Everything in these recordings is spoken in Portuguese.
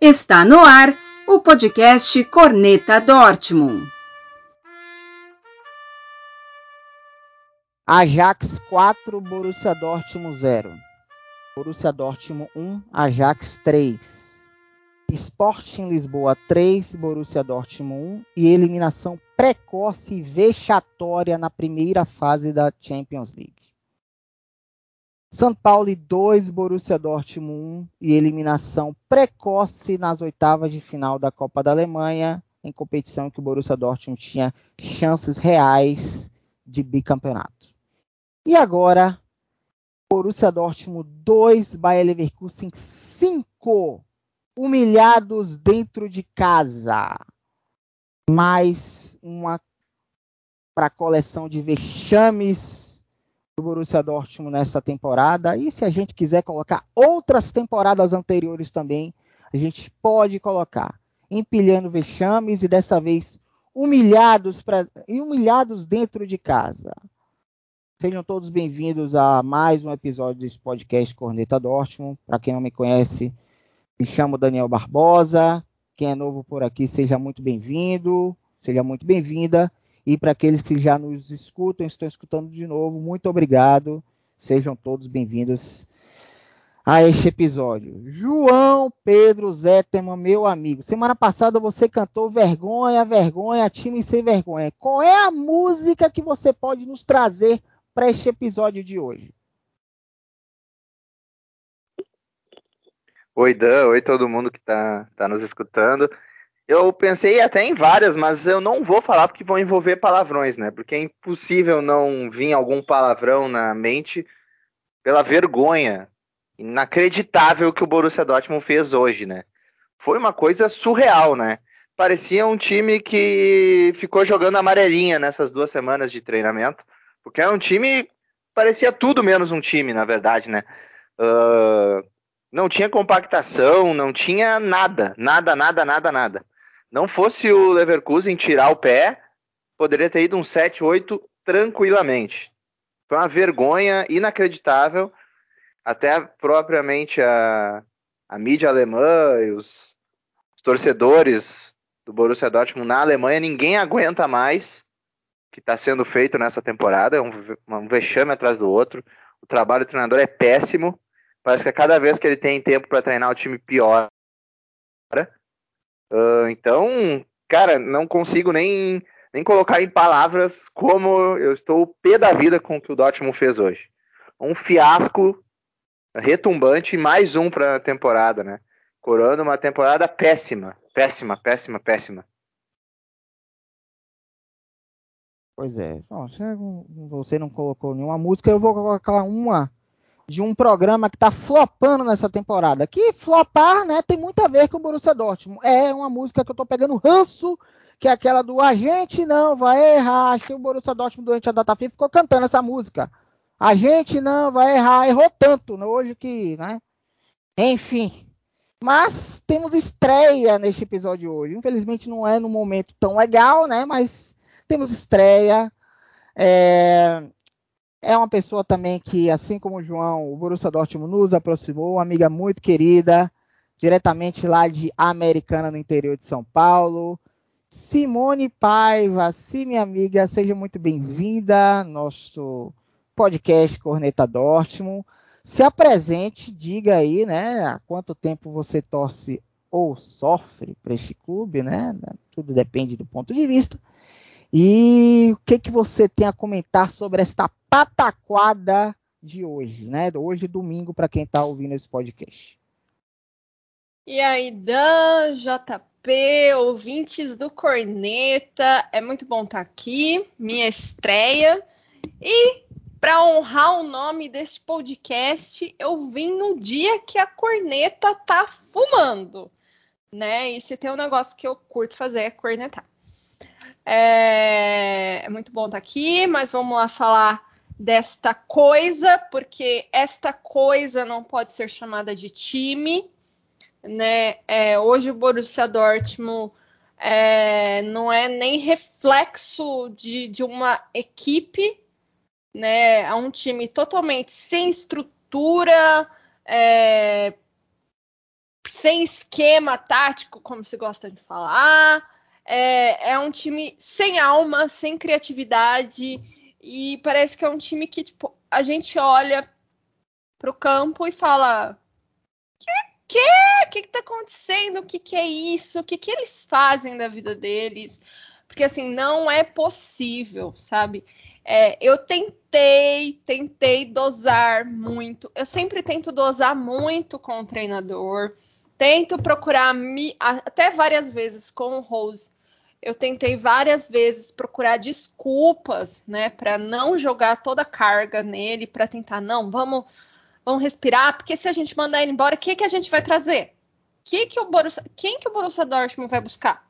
Está no ar o podcast Corneta Dortmund. Ajax 4, Borussia Dortmund 0. Borussia Dortmund 1, Ajax 3. Sporting Lisboa 3, Borussia Dortmund 1 e eliminação precoce e vexatória na primeira fase da Champions League. São Paulo 2, Borussia Dortmund 1 e eliminação precoce nas oitavas de final da Copa da Alemanha, em competição que o Borussia Dortmund tinha chances reais de bicampeonato. E agora, Borussia Dortmund 2, Bayer Leverkusen 5, humilhados dentro de casa. Mais uma para a coleção de vexames do Borussia Dortmund nessa temporada. E se a gente quiser colocar outras temporadas anteriores também, a gente pode colocar. Empilhando vexames e dessa vez humilhados pra, e humilhados dentro de casa. Sejam todos bem-vindos a mais um episódio desse podcast Corneta Dortmund. Para quem não me conhece, me chamo Daniel Barbosa. Quem é novo por aqui, seja muito bem-vindo, seja muito bem-vinda. E para aqueles que já nos escutam, estão escutando de novo, muito obrigado. Sejam todos bem-vindos a este episódio. João Pedro Zetterman, meu amigo. Semana passada você cantou Vergonha, Vergonha, Time Sem Vergonha. Qual é a música que você pode nos trazer para este episódio de hoje? Oi, Dan. Oi, todo mundo que está tá nos escutando. Eu pensei até em várias, mas eu não vou falar porque vão envolver palavrões, né? Porque é impossível não vir algum palavrão na mente pela vergonha inacreditável que o Borussia Dortmund fez hoje, né? Foi uma coisa surreal, né? Parecia um time que ficou jogando amarelinha nessas duas semanas de treinamento, porque é um time parecia tudo menos um time, na verdade, né? Uh, não tinha compactação, não tinha nada, nada, nada, nada, nada. Não fosse o Leverkusen tirar o pé, poderia ter ido um 7-8 tranquilamente. Foi uma vergonha inacreditável. Até propriamente a, a mídia alemã e os, os torcedores do Borussia Dortmund na Alemanha, ninguém aguenta mais o que está sendo feito nessa temporada. É um, um vexame atrás do outro. O trabalho do treinador é péssimo. Parece que a cada vez que ele tem tempo para treinar, o time piora. Uh, então, cara, não consigo nem, nem colocar em palavras como eu estou pé da vida com o que o Dortmund fez hoje. Um fiasco retumbante, mais um para a temporada, né? Coroando uma temporada péssima, péssima, péssima, péssima. Pois é. Você não colocou nenhuma música, eu vou colocar uma de um programa que está flopando nessa temporada. Que flopar, né, tem muito a ver com o Borussia Dortmund. É uma música que eu estou pegando ranço, que é aquela do A gente não vai errar. Acho que o Borussia Dortmund durante a data FIFA ficou cantando essa música. A gente não vai errar, errou tanto né, hoje que, né? Enfim. Mas temos estreia neste episódio hoje. Infelizmente não é no momento tão legal, né? Mas temos estreia. É, é uma pessoa também que, assim como o João, o Borussia Dortmund nos aproximou, uma amiga muito querida, diretamente lá de Americana, no interior de São Paulo. Simone Paiva, sim, minha amiga, seja muito bem-vinda ao nosso podcast Corneta Dortmund. Se apresente, diga aí, né, há quanto tempo você torce ou sofre para este clube, né? Tudo depende do ponto de vista. E o que, que você tem a comentar sobre esta pataquada de hoje, né? Hoje, domingo, para quem está ouvindo esse podcast. E aí, Dan, JP, ouvintes do Corneta, é muito bom estar tá aqui, minha estreia. E para honrar o nome deste podcast, eu vim no dia que a corneta tá fumando, né? E se tem um negócio que eu curto fazer é cornetar. É, é muito bom estar tá aqui, mas vamos lá falar desta coisa, porque esta coisa não pode ser chamada de time, né? É, hoje o Borussia Dortmund é, não é nem reflexo de, de uma equipe, né? É um time totalmente sem estrutura, é, sem esquema tático, como se gosta de falar. É, é um time sem alma, sem criatividade. E parece que é um time que tipo, a gente olha para o campo e fala: que que? que que tá acontecendo? O que que é isso? O que que eles fazem da vida deles? Porque assim, não é possível, sabe? É, eu tentei, tentei dosar muito. Eu sempre tento dosar muito com o treinador. Tento procurar me, até várias vezes com o Rose. Eu tentei várias vezes procurar desculpas, né, para não jogar toda a carga nele, para tentar não, vamos, vamos respirar, porque se a gente mandar ele embora, o que que a gente vai trazer? Que que o Borussia, quem que o Borussia Dortmund vai buscar?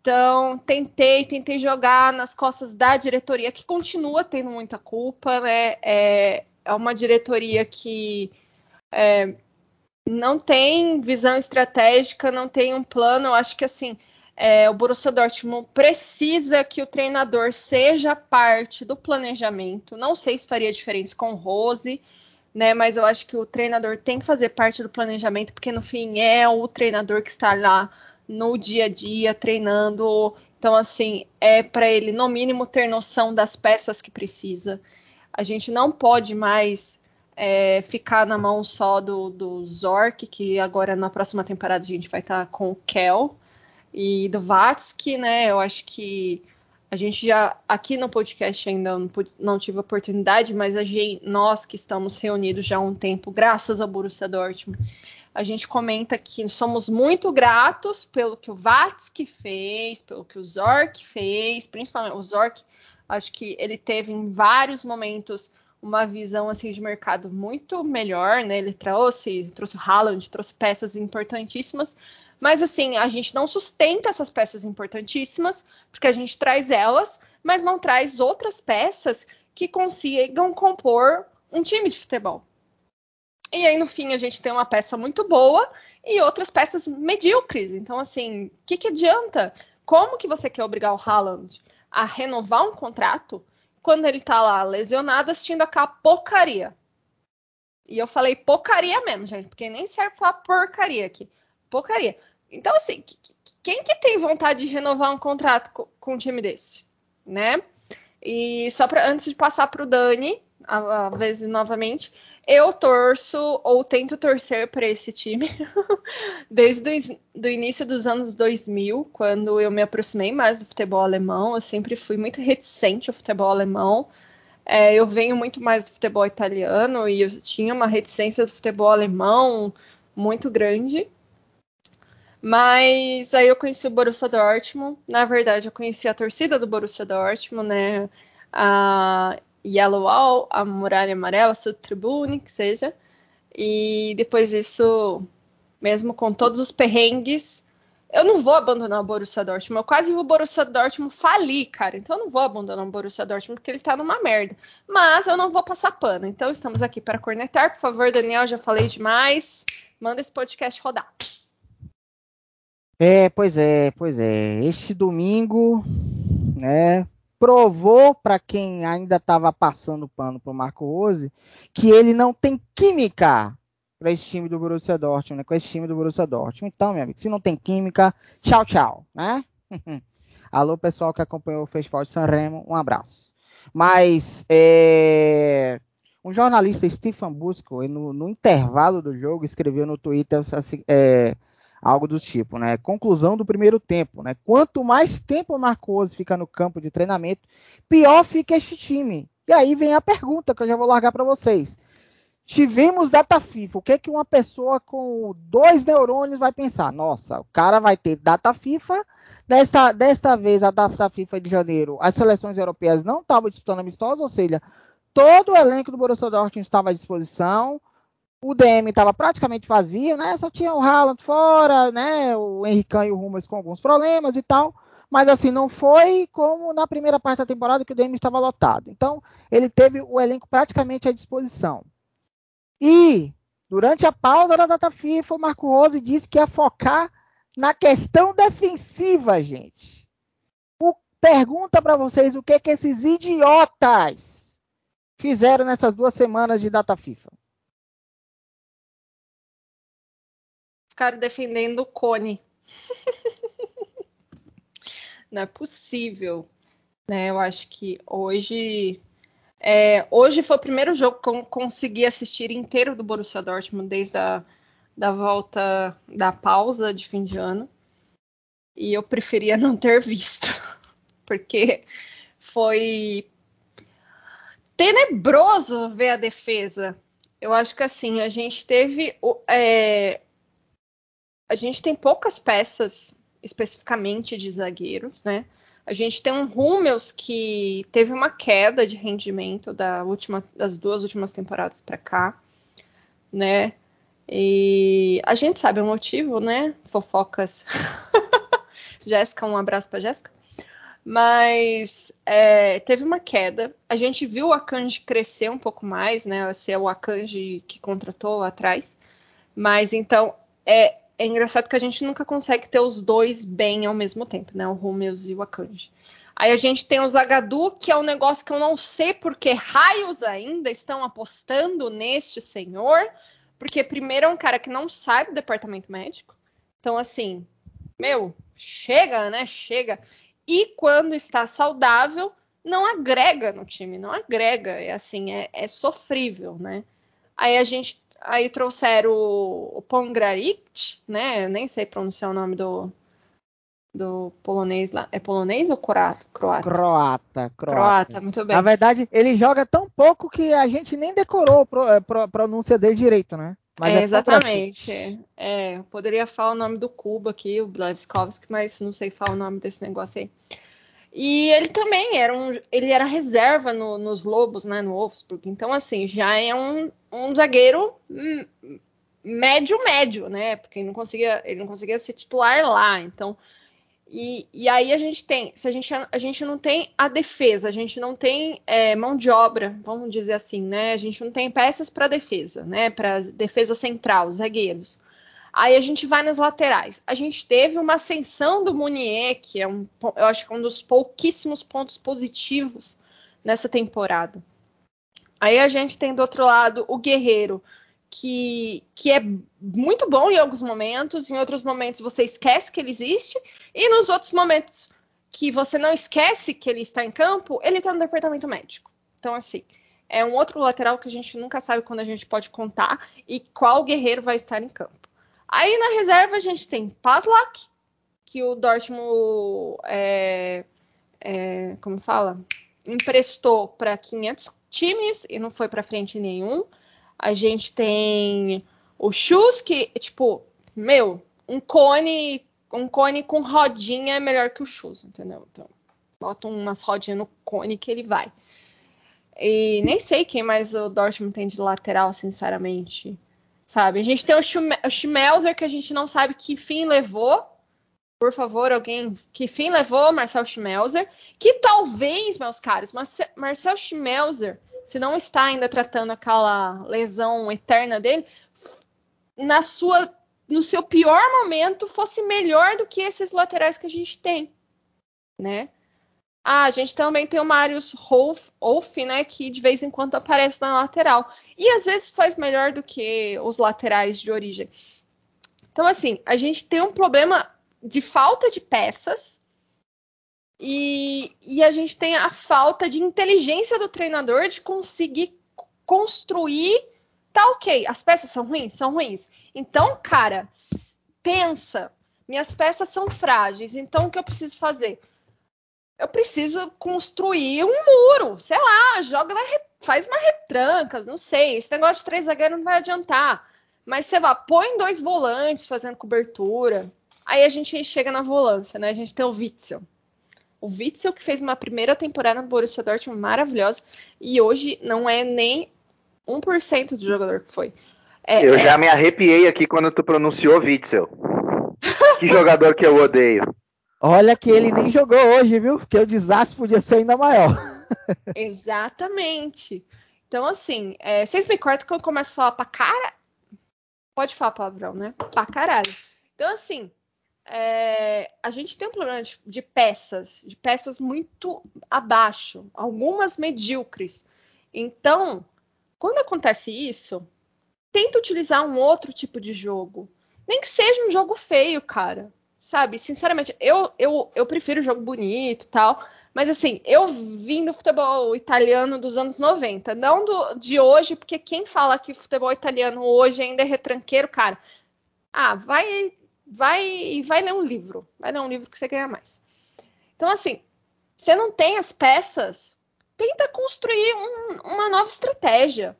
Então, tentei, tentei jogar nas costas da diretoria, que continua tendo muita culpa, né? É, é uma diretoria que é, não tem visão estratégica, não tem um plano. Eu acho que assim, é, o Borussia Dortmund precisa que o treinador seja parte do planejamento. Não sei se faria diferença com o Rose, né? Mas eu acho que o treinador tem que fazer parte do planejamento, porque no fim é o treinador que está lá no dia a dia, treinando. Então, assim, é para ele, no mínimo, ter noção das peças que precisa. A gente não pode mais é, ficar na mão só do, do Zork, que agora na próxima temporada a gente vai estar tá com o Kel, e do Vatsky, né? Eu acho que a gente já aqui no podcast ainda não, não tive oportunidade, mas a gente, nós que estamos reunidos já há um tempo, graças ao Borussia Dortmund, a gente comenta que somos muito gratos pelo que o Vatsky fez, pelo que o Zork fez, principalmente o Zork, acho que ele teve em vários momentos uma visão assim de mercado muito melhor, né? Ele trouxe, trouxe o Haaland, trouxe peças importantíssimas, mas assim, a gente não sustenta essas peças importantíssimas, porque a gente traz elas, mas não traz outras peças que consigam compor um time de futebol. E aí, no fim, a gente tem uma peça muito boa e outras peças medíocres. Então, assim, o que, que adianta? Como que você quer obrigar o Haaland a renovar um contrato quando ele tá lá lesionado assistindo aquela porcaria? E eu falei porcaria mesmo, gente, porque nem serve falar porcaria aqui. Porcaria. Então, assim, quem que tem vontade de renovar um contrato com, um time desse? Né? E só para antes de passar para o Dani, a, a vez novamente, eu torço ou tento torcer para esse time desde o início dos anos 2000, quando eu me aproximei mais do futebol alemão. Eu sempre fui muito reticente ao futebol alemão. É, eu venho muito mais do futebol italiano e eu tinha uma reticência do futebol alemão muito grande. Mas aí eu conheci o Borussia Dortmund. Na verdade, eu conheci a torcida do Borussia Dortmund, né? A, Yellow Wall, a Muralha Amarela, a Sud Tribune, que seja. E depois disso, mesmo com todos os perrengues, eu não vou abandonar o Borussia Dortmund. Eu quase vi o Borussia Dortmund falir, cara. Então eu não vou abandonar o Borussia Dortmund porque ele tá numa merda. Mas eu não vou passar pano. Então estamos aqui para cornetar. Por favor, Daniel, já falei demais. Manda esse podcast rodar. É, pois é, pois é. Este domingo, né, provou para quem ainda estava passando pano para o Marco Rose que ele não tem química para esse time do Borussia Dortmund, né? com esse time do Borussia Dortmund. Então, meu amigo, se não tem química, tchau, tchau, né? Alô, pessoal que acompanhou o Festival de Sanremo, um abraço. Mas é, um jornalista, Stephen Busco, no, no, intervalo do jogo, escreveu no Twitter assim, é, algo do tipo, né? Conclusão do primeiro tempo, né? Quanto mais tempo o Marcos fica no campo de treinamento, pior fica este time. E aí vem a pergunta que eu já vou largar para vocês. Tivemos data FIFA. O que é que uma pessoa com dois neurônios vai pensar? Nossa, o cara vai ter data FIFA. Desta, desta vez, a data FIFA de janeiro, as seleções europeias não estavam disputando amistosos, ou seja, todo o elenco do Borussia Dortmund estava à disposição o DM estava praticamente vazio, né? Só tinha o Haaland fora, né? O Henrique e o Rumas com alguns problemas e tal. Mas assim, não foi como na primeira parte da temporada que o DM estava lotado. Então, ele teve o elenco praticamente à disposição. E, durante a pausa da data FIFA, o Marco Rose disse que ia focar na questão defensiva, gente. O, pergunta para vocês o que, que esses idiotas fizeram nessas duas semanas de data FIFA. Ficaram defendendo o Cone. Não é possível. Né? Eu acho que hoje. É, hoje foi o primeiro jogo que eu consegui assistir inteiro do Borussia Dortmund desde a da volta da pausa de fim de ano. E eu preferia não ter visto, porque foi tenebroso ver a defesa. Eu acho que assim, a gente teve. É, a gente tem poucas peças especificamente de zagueiros, né? A gente tem um Hummels que teve uma queda de rendimento da última, das duas últimas temporadas para cá, né? E a gente sabe o motivo, né? Fofocas. Jéssica, um abraço para Jéssica. Mas é, teve uma queda. A gente viu o Akanji crescer um pouco mais, né? Ser o Akanji que contratou atrás. Mas então é, é engraçado que a gente nunca consegue ter os dois bem ao mesmo tempo, né? O Hummels e o Akanji. Aí a gente tem o Zagadu, que é um negócio que eu não sei por que raios ainda estão apostando neste senhor, porque primeiro é um cara que não sai do departamento médico. Então, assim, meu, chega, né? Chega. E quando está saudável, não agrega no time, não agrega. É assim, é, é sofrível, né? Aí a gente aí trouxeram o, o né? Nem sei pronunciar o nome do, do polonês lá. É polonês ou croata? Croata, croata. Croata, muito bem. Na verdade, ele joga tão pouco que a gente nem decorou a é, pronúncia dele direito, né? Mas é, é exatamente. É, eu poderia falar o nome do Cuba aqui, o Blavskovski, mas não sei falar o nome desse negócio aí. E ele também era um, ele era reserva no, nos Lobos, né, no Wolfsburg. Então, assim, já é um, um zagueiro médio médio, né? Porque ele não conseguia, ele não conseguia ser titular lá. Então, e, e, aí a gente tem, se a gente, a gente não tem a defesa, a gente não tem é, mão de obra, vamos dizer assim, né? A gente não tem peças para defesa, né? Para defesa central, zagueiros. Aí a gente vai nas laterais. A gente teve uma ascensão do Munier, que é um, eu acho que é um dos pouquíssimos pontos positivos nessa temporada. Aí a gente tem do outro lado o Guerreiro, que, que é muito bom em alguns momentos, em outros momentos você esquece que ele existe, e nos outros momentos que você não esquece que ele está em campo, ele está no departamento médico. Então, assim, é um outro lateral que a gente nunca sabe quando a gente pode contar e qual guerreiro vai estar em campo. Aí na reserva a gente tem Paslak, que o Dortmund, é, é, como fala, emprestou para 500 times e não foi para frente nenhum. A gente tem o Chus, que, tipo, meu, um cone, um cone com rodinha é melhor que o Chus, entendeu? Então, bota umas rodinhas no cone que ele vai. E nem sei quem mais o Dortmund tem de lateral, sinceramente. Sabe? A gente tem o, Schmelzer, que a gente não sabe que fim levou. Por favor, alguém. Que fim levou Marcel Schmelzer? Que talvez, meus caros, Marcel Schmelzer se não está ainda tratando aquela lesão eterna dele, na sua, no seu pior momento fosse melhor do que esses laterais que a gente tem, né? Ah, a gente também tem o Marius Wolf, né, que de vez em quando aparece na lateral. E às vezes faz melhor do que os laterais de origem. Então, assim, a gente tem um problema de falta de peças e, e a gente tem a falta de inteligência do treinador de conseguir construir. Tá ok, as peças são ruins? São ruins. Então, cara, pensa. Minhas peças são frágeis, então o que eu preciso fazer? Eu preciso construir um muro, sei lá, joga faz uma retranca, não sei. Esse negócio de três zagueiros não vai adiantar. Mas você vai, põe dois volantes fazendo cobertura. Aí a gente chega na volância, né? A gente tem o Witzel. O Witzel que fez uma primeira temporada no Borussia Dortmund maravilhosa e hoje não é nem 1% do jogador que foi. É, eu é... já me arrepiei aqui quando tu pronunciou Witzel. que jogador que eu odeio. Olha que ele nem jogou hoje, viu? Porque o desastre podia ser ainda maior. Exatamente. Então, assim, é, vocês me cortam quando eu começo a falar pra cara. Pode falar palavrão, né? Pra caralho. Então, assim, é, a gente tem um problema de, de, peças, de peças muito abaixo, algumas medíocres. Então, quando acontece isso, tenta utilizar um outro tipo de jogo. Nem que seja um jogo feio, cara. Sabe? Sinceramente, eu, eu, eu prefiro jogo bonito e tal. Mas assim, eu vim do futebol italiano dos anos 90, não do, de hoje, porque quem fala que futebol italiano hoje ainda é retranqueiro, cara, ah, vai, vai, vai ler um livro, vai ler um livro que você ganha mais. Então assim, você não tem as peças, tenta construir um, uma nova estratégia,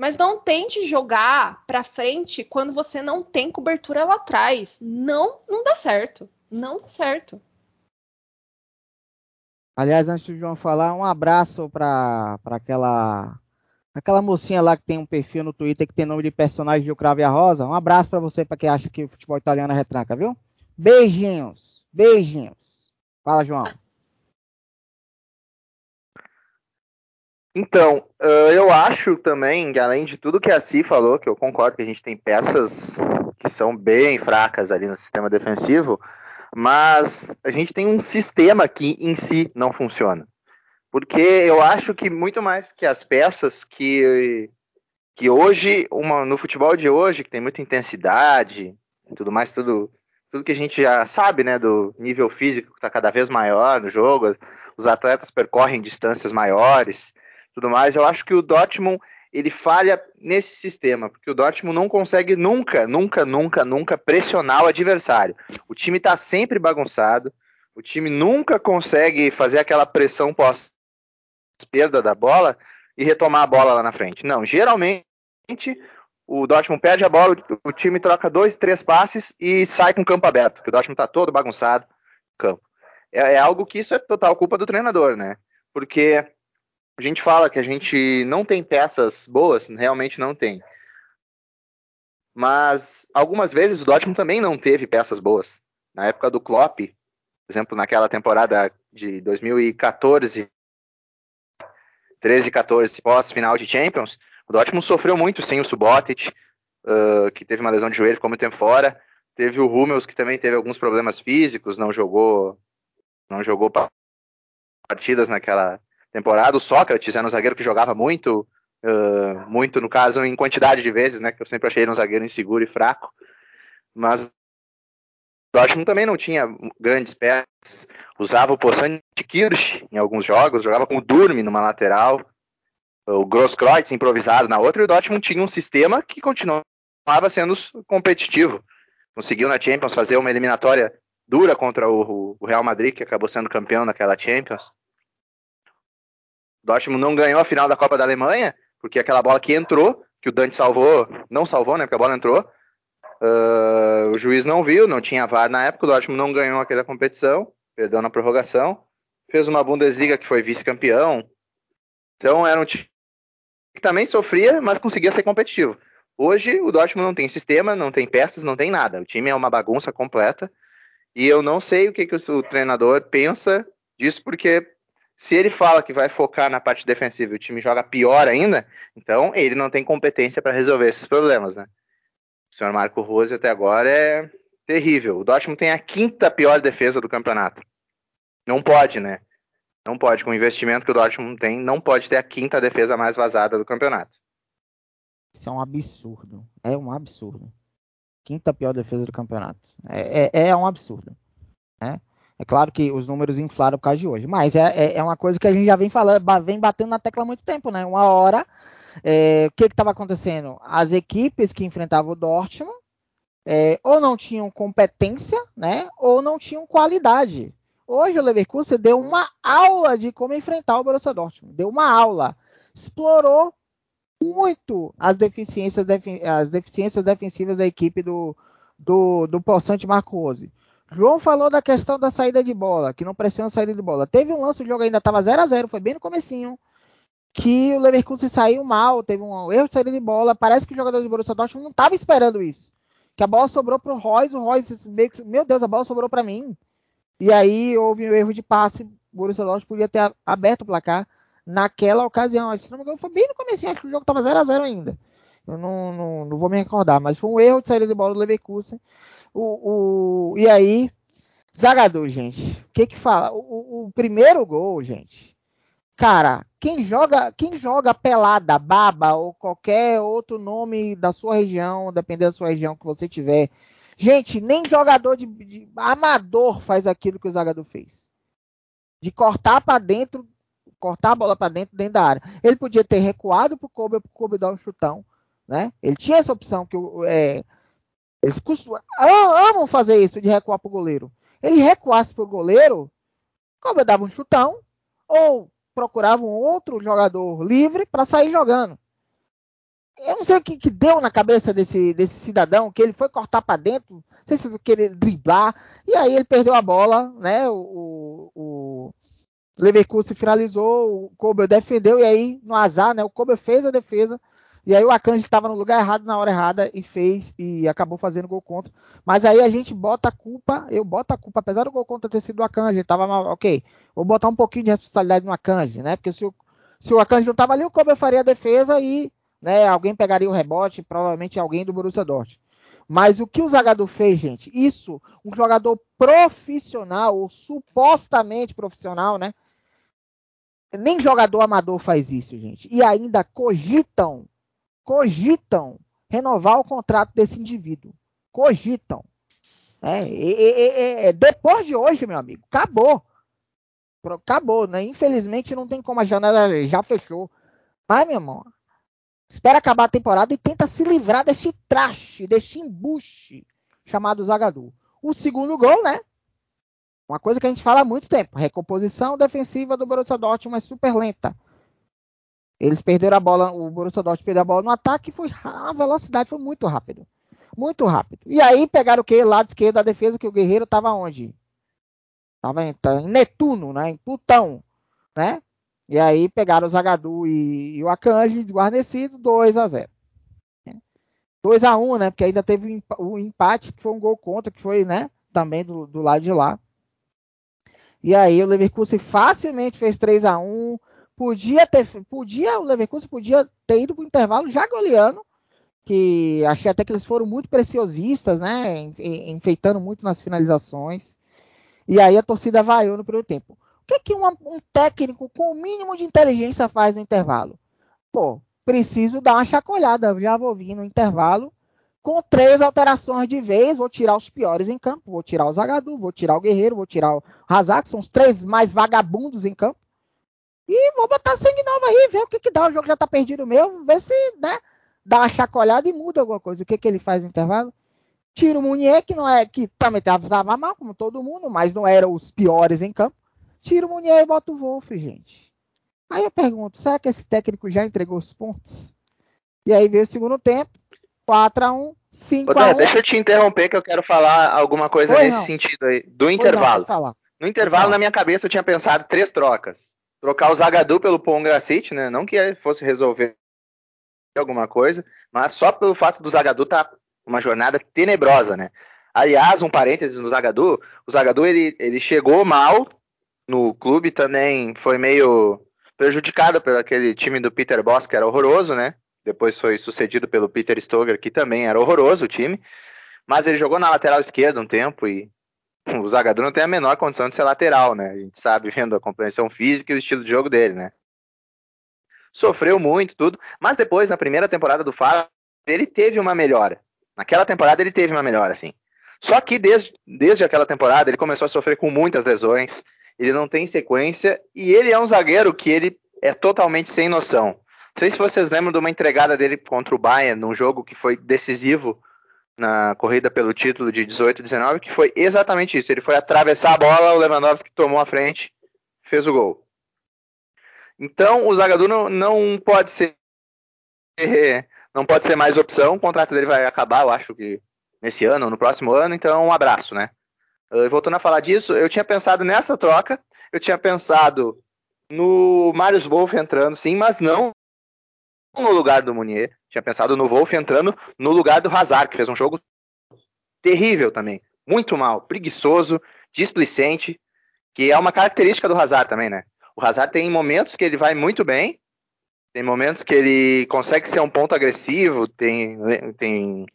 mas não tente jogar para frente quando você não tem cobertura lá atrás. Não, não dá certo, não dá certo. Aliás, antes do João falar, um abraço para aquela aquela mocinha lá que tem um perfil no Twitter que tem nome de personagem de O Cravo e a Rosa. Um abraço para você, para quem acha que o futebol italiano é retranca, viu? Beijinhos, beijinhos. Fala, João. Então, eu acho também, além de tudo que a Si falou, que eu concordo que a gente tem peças que são bem fracas ali no sistema defensivo, mas a gente tem um sistema que em si não funciona. Porque eu acho que muito mais que as peças que, que hoje, uma, no futebol de hoje, que tem muita intensidade tudo mais, tudo, tudo que a gente já sabe, né, do nível físico que está cada vez maior no jogo, os atletas percorrem distâncias maiores, tudo mais, eu acho que o Dortmund ele falha nesse sistema, porque o Dortmund não consegue nunca, nunca, nunca, nunca pressionar o adversário. O time está sempre bagunçado, o time nunca consegue fazer aquela pressão pós perda da bola e retomar a bola lá na frente. Não, geralmente o Dortmund perde a bola, o time troca dois, três passes e sai com o campo aberto, porque o Dortmund está todo bagunçado campo. É, é algo que isso é total culpa do treinador, né? Porque a gente fala que a gente não tem peças boas, realmente não tem. Mas algumas vezes o Dortmund também não teve peças boas. Na época do Klopp, por exemplo, naquela temporada de 2014, 13, 14, pós-final de Champions, o Dortmund sofreu muito sem o Subotic, uh, que teve uma lesão de joelho, muito tempo fora. Teve o Hummels, que também teve alguns problemas físicos, não jogou, não jogou partidas naquela, temporada. O Sócrates era um zagueiro que jogava muito, uh, muito no caso em quantidade de vezes, né? Que eu sempre achei ele um zagueiro inseguro e fraco. Mas o Dortmund também não tinha grandes peças. Usava o Poçante Kirsch em alguns jogos, jogava com o Durmi numa lateral, o Grosskreutz improvisado na outra, e o Dortmund tinha um sistema que continuava sendo competitivo. Conseguiu na Champions fazer uma eliminatória dura contra o, o Real Madrid, que acabou sendo campeão naquela Champions. Dortmund não ganhou a final da Copa da Alemanha, porque aquela bola que entrou, que o Dante salvou, não salvou, né? Porque a bola entrou. Uh, o juiz não viu, não tinha VAR na época, o Dortmund não ganhou aquela competição, perdeu na prorrogação. Fez uma Bundesliga que foi vice-campeão. Então era um time que também sofria, mas conseguia ser competitivo. Hoje o Dortmund não tem sistema, não tem peças, não tem nada. O time é uma bagunça completa. E eu não sei o que, que o treinador pensa disso, porque se ele fala que vai focar na parte defensiva e o time joga pior ainda, então ele não tem competência para resolver esses problemas, né? O senhor Marco Rose até agora é terrível. O Dortmund tem a quinta pior defesa do campeonato. Não pode, né? Não pode. Com o investimento que o Dortmund tem, não pode ter a quinta defesa mais vazada do campeonato. Isso é um absurdo. É um absurdo. Quinta pior defesa do campeonato. É, é, é um absurdo. Né? É claro que os números inflaram por causa de hoje, mas é, é, é uma coisa que a gente já vem falando, vem batendo na tecla há muito tempo, né? Uma hora, é, o que estava acontecendo? As equipes que enfrentavam o Dortmund é, ou não tinham competência, né? Ou não tinham qualidade. Hoje o Leverkusen deu uma aula de como enfrentar o Borussia Dortmund, deu uma aula, explorou muito as deficiências, as deficiências defensivas da equipe do do, do Poçante Marco Rose. João falou da questão da saída de bola, que não pressiona a saída de bola. Teve um lance, o jogo ainda estava 0 a 0 foi bem no comecinho, que o Leverkusen saiu mal, teve um erro de saída de bola. Parece que o jogador de Borussia Dortmund não estava esperando isso. Que a bola sobrou para o Royce, o Royce meio que, meu Deus, a bola sobrou para mim. E aí houve um erro de passe, o Borussia Dortmund podia ter aberto o placar naquela ocasião. Se não me engano, foi bem no comecinho, acho que o jogo estava 0 a 0 ainda. Eu não, não, não, vou me recordar, mas foi um erro de saída de bola do Leverkusen. O, o, e aí, Zagadou, gente. O que que fala? O, o, primeiro gol, gente. cara, quem joga, quem joga pelada, baba ou qualquer outro nome da sua região, dependendo da sua região que você tiver, gente, nem jogador de, de amador faz aquilo que o Zagadou fez, de cortar para dentro, cortar a bola para dentro, dentro da área. Ele podia ter recuado para o Kobe, para o Kobe dar um chutão, né? Ele tinha essa opção que é, eles costumam, amam fazer isso de recuar para o goleiro. Ele recuasse para o goleiro, Kobe dava um chutão ou procurava um outro jogador livre para sair jogando. Eu não sei o que, que, deu na cabeça desse, desse cidadão, que ele foi cortar para dentro, não sei se foi querer driblar, e aí ele perdeu a bola, né? O, o, o Leverkusen finalizou, o Kobe defendeu, e aí no azar, né? O Kobe fez a defesa, e aí o Akanji estava no lugar errado na hora errada e fez e acabou fazendo gol contra. Mas aí a gente bota a culpa, eu boto a culpa, apesar do gol contra ter sido do Akanji, tava mal, ok. Vou botar um pouquinho de responsabilidade no Akanji, né? Porque se o, se o Akanji não tava ali, o Kobe faria a defesa e né, alguém pegaria o rebote, provavelmente alguém do Borussia Dortmund. Mas o que o Zagadou fez, gente? Isso, um jogador profissional, ou supostamente profissional, né? Nem jogador amador faz isso, gente. E ainda cogitam cogitam renovar o contrato desse indivíduo. Cogitam. É, depois de hoje, meu amigo, acabou. Acabou, né? Infelizmente não tem como a janela já fechou. Mas, meu irmão, espera acabar a temporada e tenta se livrar desse traste, desse embuste chamado Zagadou. O segundo gol, né? Uma coisa que a gente fala há muito tempo. Recomposição defensiva do Borussia Dortmund é super lenta. Eles perderam a bola, o Borussia Dortmund perdeu a bola no ataque, foi a velocidade foi muito rápido. Muito rápido. E aí pegaram o que? Lado esquerdo da defesa, que o Guerreiro estava onde? Estava em, em, Netuno, né? Em Plutão, né? E aí pegaram o Zagadu e, e o Akanji desguarnecidos, 2 a 0 2 a 1 né? Porque ainda teve o empate, que foi um gol contra, que foi, né? Também do, do lado de lá. E aí o Leverkusen facilmente fez 3 a 1 Podia ter, podia, o Leverkusen podia ter ido para o intervalo já goleando, que achei até que eles foram muito preciosistas, né? Enfeitando muito nas finalizações. E aí a torcida vaiou no primeiro tempo. O que, que uma, um técnico com o mínimo de inteligência faz no intervalo? Pô, preciso dar uma chacoalhada. Já vou vir no intervalo com três alterações de vez. Vou tirar os piores em campo. Vou tirar o Zagadu, vou tirar o Guerreiro, vou tirar o Hazak, que são os três mais vagabundos em campo. E vou botar sangue novo aí, ver o que, que dá. O jogo já tá perdido mesmo, ver se né, dá uma chacoalhada e muda alguma coisa. O que, que ele faz no intervalo? Tira o Munier, que não é que também tava mal, como todo mundo, mas não eram os piores em campo. Tira o Munier e bota o Wolf, gente. Aí eu pergunto, será que esse técnico já entregou os pontos? E aí veio o segundo tempo, 4x1, 5x1. Deixa eu te interromper que eu quero falar alguma coisa nesse não. sentido aí, do Foi intervalo. Não, no intervalo, na minha cabeça, eu tinha pensado três trocas trocar o Zagadou pelo Pongracic, né? Não que fosse resolver alguma coisa, mas só pelo fato do Zagadou estar tá uma jornada tenebrosa, né? Aliás, um parênteses no Zagadou, o Zagadou ele, ele chegou mal no clube também, foi meio prejudicado pelo aquele time do Peter Boss que era horroroso, né? Depois foi sucedido pelo Peter Stoger, que também era horroroso o time. Mas ele jogou na lateral esquerda um tempo e o Zagadou não tem a menor condição de ser lateral, né? A gente sabe vendo a compreensão física e o estilo de jogo dele, né? Sofreu muito, tudo, mas depois, na primeira temporada do Faro, ele teve uma melhora. Naquela temporada ele teve uma melhora, assim. Só que desde, desde aquela temporada ele começou a sofrer com muitas lesões, ele não tem sequência e ele é um zagueiro que ele é totalmente sem noção. Não sei se vocês lembram de uma entregada dele contra o Bayern, num jogo que foi decisivo na corrida pelo título de 18 e 19, que foi exatamente isso. Ele foi atravessar a bola, o Lewandowski tomou a frente, fez o gol. Então, o Zagadou não, não pode ser não pode ser mais opção. O contrato dele vai acabar, eu acho que nesse ano no próximo ano. Então, um abraço, né? Uh, voltando a falar disso, eu tinha pensado nessa troca, eu tinha pensado no Marius Wolff entrando, sim, mas não no lugar do Munier. Tinha pensado no Wolf entrando no lugar do Hazard, que fez um jogo terrível também. Muito mal, preguiçoso, displicente, que é uma característica do Hazard também, né? O Hazard tem momentos que ele vai muito bem, tem momentos que ele consegue ser um ponto agressivo, tem, tem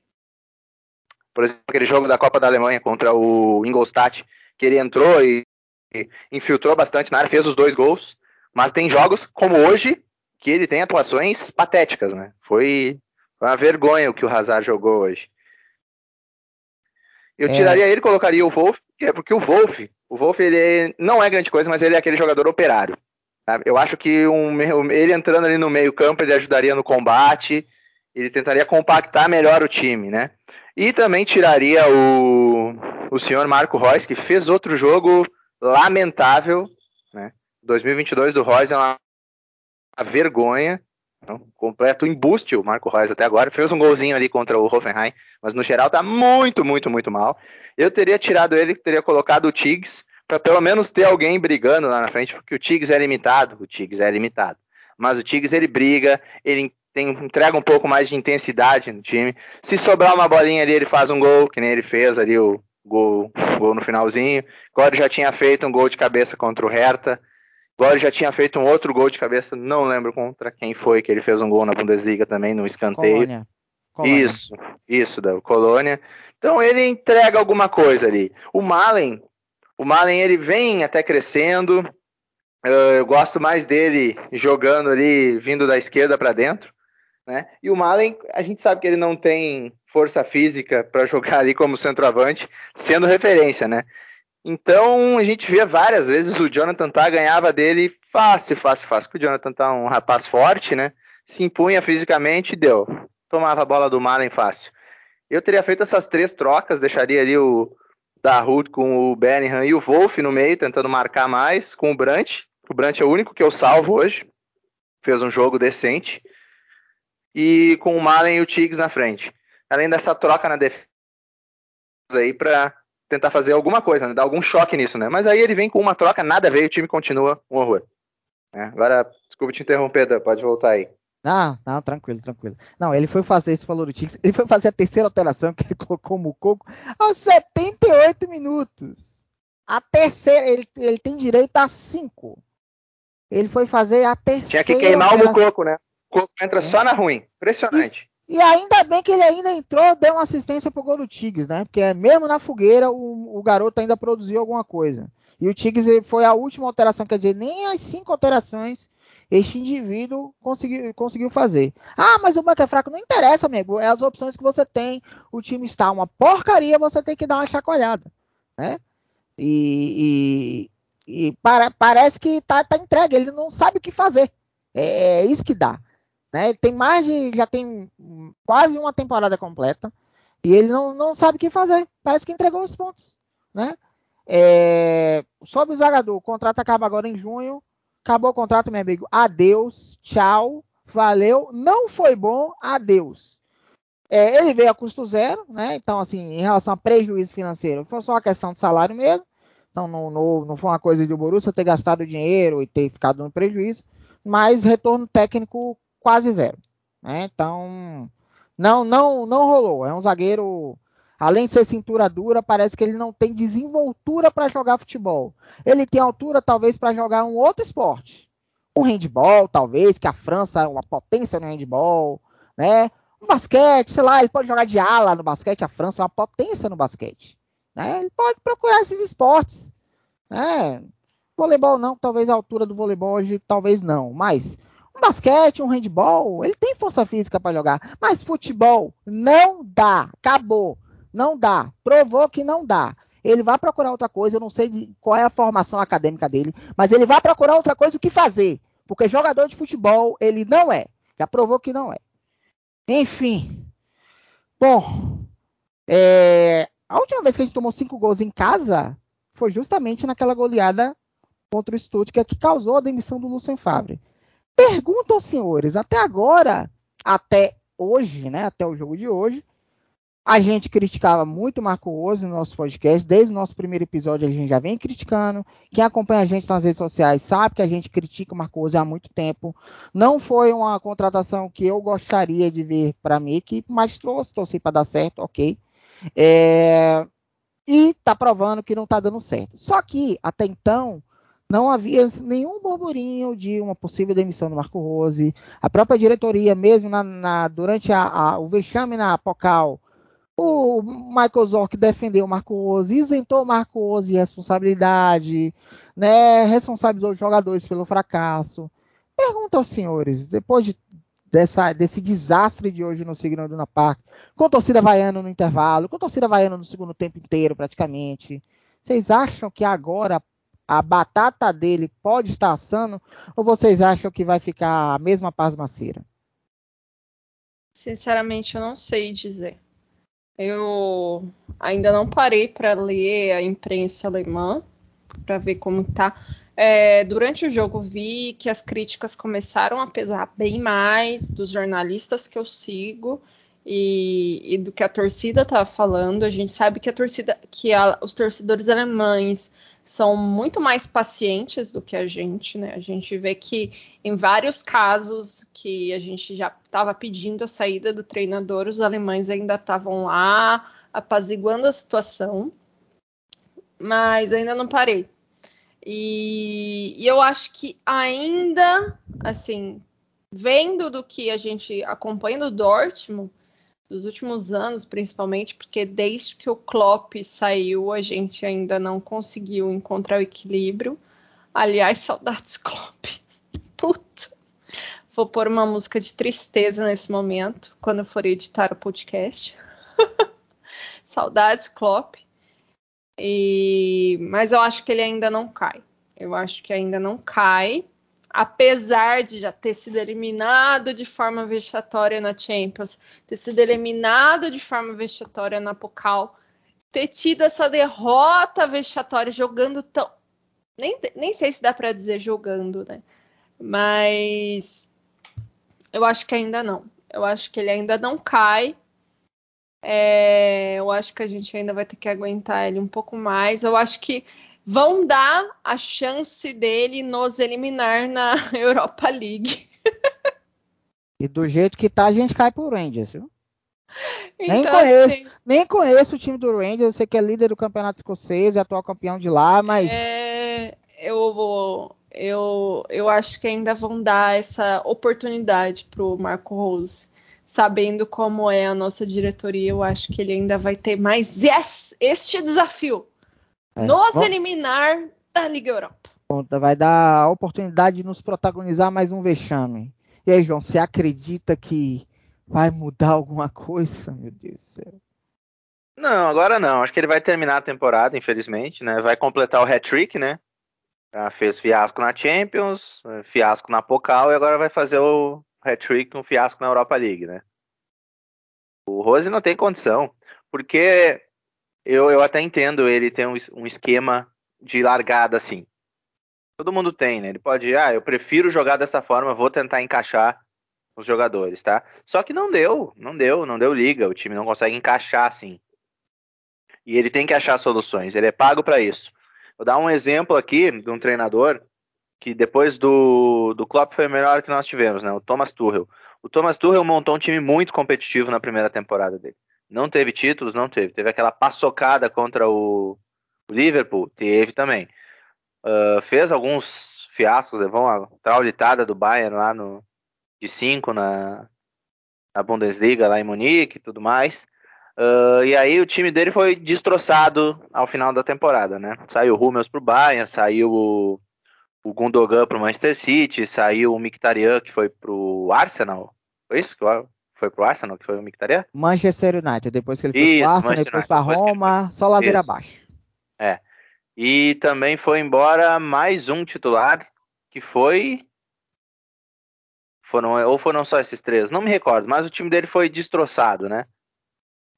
por exemplo, aquele jogo da Copa da Alemanha contra o Ingolstadt, que ele entrou e infiltrou bastante na área, fez os dois gols, Mas tem jogos como hoje que ele tem atuações patéticas, né? Foi uma vergonha o que o Hazard jogou hoje. Eu é. tiraria ele, colocaria o Wolf, é porque o Wolf, o Wolf ele não é grande coisa, mas ele é aquele jogador operário. Sabe? Eu acho que um, ele entrando ali no meio campo, ele ajudaria no combate, ele tentaria compactar melhor o time, né? E também tiraria o, o senhor Marco Reus, que fez outro jogo lamentável, né? 2022 do Reus é uma vergonha, um completo embuste o Marco Reus até agora. Fez um golzinho ali contra o Hoffenheim, mas no geral tá muito, muito, muito mal. Eu teria tirado ele, teria colocado o Tiggs, para pelo menos ter alguém brigando lá na frente, porque o Tigres é limitado, o Tigres é limitado. Mas o Tigres ele briga, ele tem, entrega um pouco mais de intensidade no time. Se sobrar uma bolinha ali, ele faz um gol, que nem ele fez ali o gol, gol no finalzinho. Agora já tinha feito um gol de cabeça contra o Hertha. Agora já tinha feito um outro gol de cabeça, não lembro contra quem foi que ele fez um gol na Bundesliga também, no escanteio. Colônia. Colônia. Isso, isso, da Colônia. Então ele entrega alguma coisa ali. O Malen, o Malen ele vem até crescendo. Eu gosto mais dele jogando ali, vindo da esquerda para dentro. Né? E o Malen, a gente sabe que ele não tem força física para jogar ali como centroavante, sendo referência, né? Então a gente vê várias vezes o Jonathan tá ganhava dele fácil, fácil, fácil. Porque o Jonathan tá um rapaz forte, né? Se impunha fisicamente e deu. Tomava a bola do Malen fácil. Eu teria feito essas três trocas, deixaria ali o, da Ruth com o Bellingham e o Wolf no meio, tentando marcar mais, com o Brant. O Brant é o único que eu salvo hoje. Fez um jogo decente. E com o Malen e o Tiggs na frente. Além dessa troca na defesa aí para tentar fazer alguma coisa, né? dar algum choque nisso, né? Mas aí ele vem com uma troca, nada veio, o time continua um horror. É, agora, desculpa te interromper, pode voltar aí. Não, não, tranquilo, tranquilo. Não, ele foi fazer, esse falou do Tigres, ele foi fazer a terceira alteração que ele colocou o Mucoco aos 78 minutos. A terceira, ele, ele tem direito a 5. Ele foi fazer a terceira. Tinha que queimar alteração. o Mucoco, né? O Mucoco entra é. só na ruim. Impressionante. E, ainda bem que ele ainda entrou, deu uma assistência pro gol do Tigres, né? Porque mesmo na fogueira, o, o garoto ainda produziu alguma coisa. E o Tigres foi a última alteração, quer dizer, nem as cinco alterações este indivíduo conseguiu, conseguiu fazer. Ah, mas o banco é fraco. Não interessa, amigo. É as opções que você tem. O time está uma porcaria, você tem que dar uma chacoalhada. Né? E, e, e para, parece que está tá entregue. Ele não sabe o que fazer. É, é isso que dá. Né? Ele tem mais de. Já tem quase uma temporada completa. E ele não, não sabe o que fazer. Parece que entregou os pontos. Né? É, sobre o Zagador, o contrato acaba agora em junho. Acabou o contrato, meu amigo. Adeus, tchau, valeu. Não foi bom, adeus. É, ele veio a custo zero, né? Então, assim, em relação a prejuízo financeiro, foi só uma questão de salário mesmo. Então, não, não, não foi uma coisa de o Borussia ter gastado dinheiro e ter ficado no prejuízo, mas retorno técnico quase zero. Né? Então, não, não, não rolou. É um zagueiro Além de ser cintura dura, parece que ele não tem desenvoltura para jogar futebol. Ele tem altura, talvez, para jogar um outro esporte. Um handball, talvez, que a França é uma potência no handball, né? Um basquete, sei lá, ele pode jogar de ala no basquete, a França é uma potência no basquete. Né? Ele pode procurar esses esportes. Né? Voleibol não, talvez a altura do voleibol hoje, talvez não, mas um basquete, um handball, ele tem força física para jogar, mas futebol não dá, acabou. Não dá. Provou que não dá. Ele vai procurar outra coisa, eu não sei qual é a formação acadêmica dele, mas ele vai procurar outra coisa o que fazer. Porque jogador de futebol ele não é. Já provou que não é. Enfim. Bom, é, a última vez que a gente tomou cinco gols em casa foi justamente naquela goleada contra o Stuttgart que causou a demissão do Lucien Favre. Pergunto aos senhores, até agora, até hoje, né, até o jogo de hoje, a gente criticava muito Marco Rose no nosso podcast, desde o nosso primeiro episódio a gente já vem criticando. Quem acompanha a gente nas redes sociais sabe que a gente critica o Marco Rose há muito tempo. Não foi uma contratação que eu gostaria de ver para minha equipe, mas trouxe, torci para dar certo, ok. É... E está provando que não está dando certo. Só que, até então, não havia nenhum burburinho de uma possível demissão do Marco Rose. A própria diretoria, mesmo na, na, durante a, a, o vexame na Apocal, O Michael Zorc defendeu o Marco Rose, isentou o Marco Rose de responsabilidade, né, responsabilizou os jogadores pelo fracasso. Pergunta aos senhores, depois de, dessa, desse desastre de hoje no Signo Duna Park, com torcida vaiana no intervalo, com torcida vaiana no segundo tempo inteiro praticamente, vocês acham que agora a batata dele pode estar assando ou vocês acham que vai ficar a mesma pasmaceira? Sinceramente, eu não sei dizer. Eu ainda não parei para ler a imprensa alemã para ver como tá. É, durante o jogo vi que as críticas começaram a pesar bem mais dos jornalistas que eu sigo e, e do que a torcida estava falando. A gente sabe que a torcida, que a, os torcedores alemães são muito mais pacientes do que a gente, né? A gente vê que em vários casos que a gente já estava pedindo a saída do treinador, os alemães ainda estavam lá apaziguando a situação, mas ainda não parei. E, e eu acho que ainda, assim, vendo do que a gente acompanha do Dortmund, dos últimos anos, principalmente, porque desde que o Klopp saiu, a gente ainda não conseguiu encontrar o equilíbrio. Aliás, saudades Klopp. Puta. Vou pôr uma música de tristeza nesse momento, quando eu for editar o podcast. saudades Klopp. E... Mas eu acho que ele ainda não cai. Eu acho que ainda não cai apesar de já ter sido eliminado de forma vexatória na Champions, ter sido eliminado de forma vexatória na Pokal, ter tido essa derrota vexatória jogando tão. Nem, nem sei se dá para dizer jogando, né? Mas eu acho que ainda não. Eu acho que ele ainda não cai. É, eu acho que a gente ainda vai ter que aguentar ele um pouco mais. Eu acho que vão dar a chance dele nos eliminar na Europa League. e do jeito que tá, a gente cai pro Rangers, viu? Então, nem, conheço, assim, nem conheço o time do Rangers, eu sei que é líder do campeonato escocês, é atual campeão de lá, mas. É, eu, eu, eu acho que ainda vão dar essa oportunidade pro Marco Rose. Sabendo como é a nossa diretoria, eu acho que ele ainda vai ter mais yes, este desafio é. Nos Bom, eliminar da Liga Europa. Vai dar a oportunidade de nos protagonizar mais um vexame. E aí, João, você acredita que vai mudar alguma coisa? Meu Deus do céu. Não, agora não. Acho que ele vai terminar a temporada, infelizmente, né? Vai completar o hat-trick, né? Já fez fiasco na Champions, fiasco na Pokal e agora vai fazer o hat-trick, um fiasco na Europa League, né? O Rose não tem condição, porque eu, eu até entendo ele ter um, um esquema de largada assim. Todo mundo tem, né? Ele pode, ah, eu prefiro jogar dessa forma, vou tentar encaixar os jogadores, tá? Só que não deu, não deu, não deu liga, o time não consegue encaixar assim. E ele tem que achar soluções, ele é pago para isso. Vou dar um exemplo aqui de um treinador que depois do, do Klopp foi o melhor que nós tivemos, né? O Thomas Tuchel. O Thomas Tuchel montou um time muito competitivo na primeira temporada dele. Não teve títulos, não teve. Teve aquela paçocada contra o Liverpool, teve também. Uh, fez alguns fiascos, levou uma traulitada do Bayern lá no de 5 na, na Bundesliga, lá em Munique e tudo mais. Uh, e aí o time dele foi destroçado ao final da temporada, né? Saiu o Hummels pro Bayern, saiu o, o Gundogan pro Manchester City, saiu o Mkhitaryan que foi pro Arsenal. Foi isso que eu foi pro Arsenal, que foi o Mictaria? Manchester United, depois que ele foi Isso, pro Arsenal, Manchester depois para Roma, ele... só ladeira Isso. abaixo. É. E também foi embora mais um titular, que foi. Foram, ou foram só esses três, não me recordo, mas o time dele foi destroçado, né?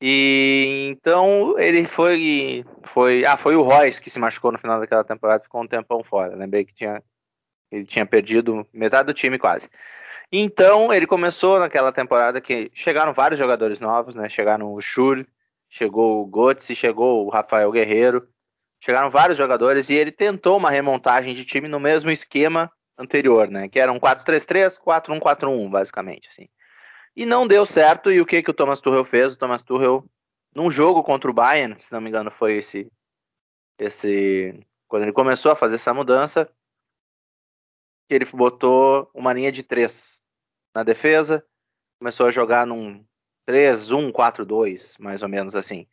E então ele foi. foi ah, foi o Royce que se machucou no final daquela temporada, ficou um tempão fora. Lembrei que tinha, ele tinha perdido metade do time quase. Então, ele começou naquela temporada que chegaram vários jogadores novos, né? Chegaram o Schur, chegou o Götze, chegou o Rafael Guerreiro, chegaram vários jogadores e ele tentou uma remontagem de time no mesmo esquema anterior, né? Que era um 4-3-3, 4-1-4-1, basicamente, assim. E não deu certo, e o que que o Thomas Tuchel fez? O Thomas Tuchel, num jogo contra o Bayern, se não me engano foi esse, esse quando ele começou a fazer essa mudança, ele botou uma linha de três na defesa, começou a jogar num 3-1-4-2, mais ou menos assim.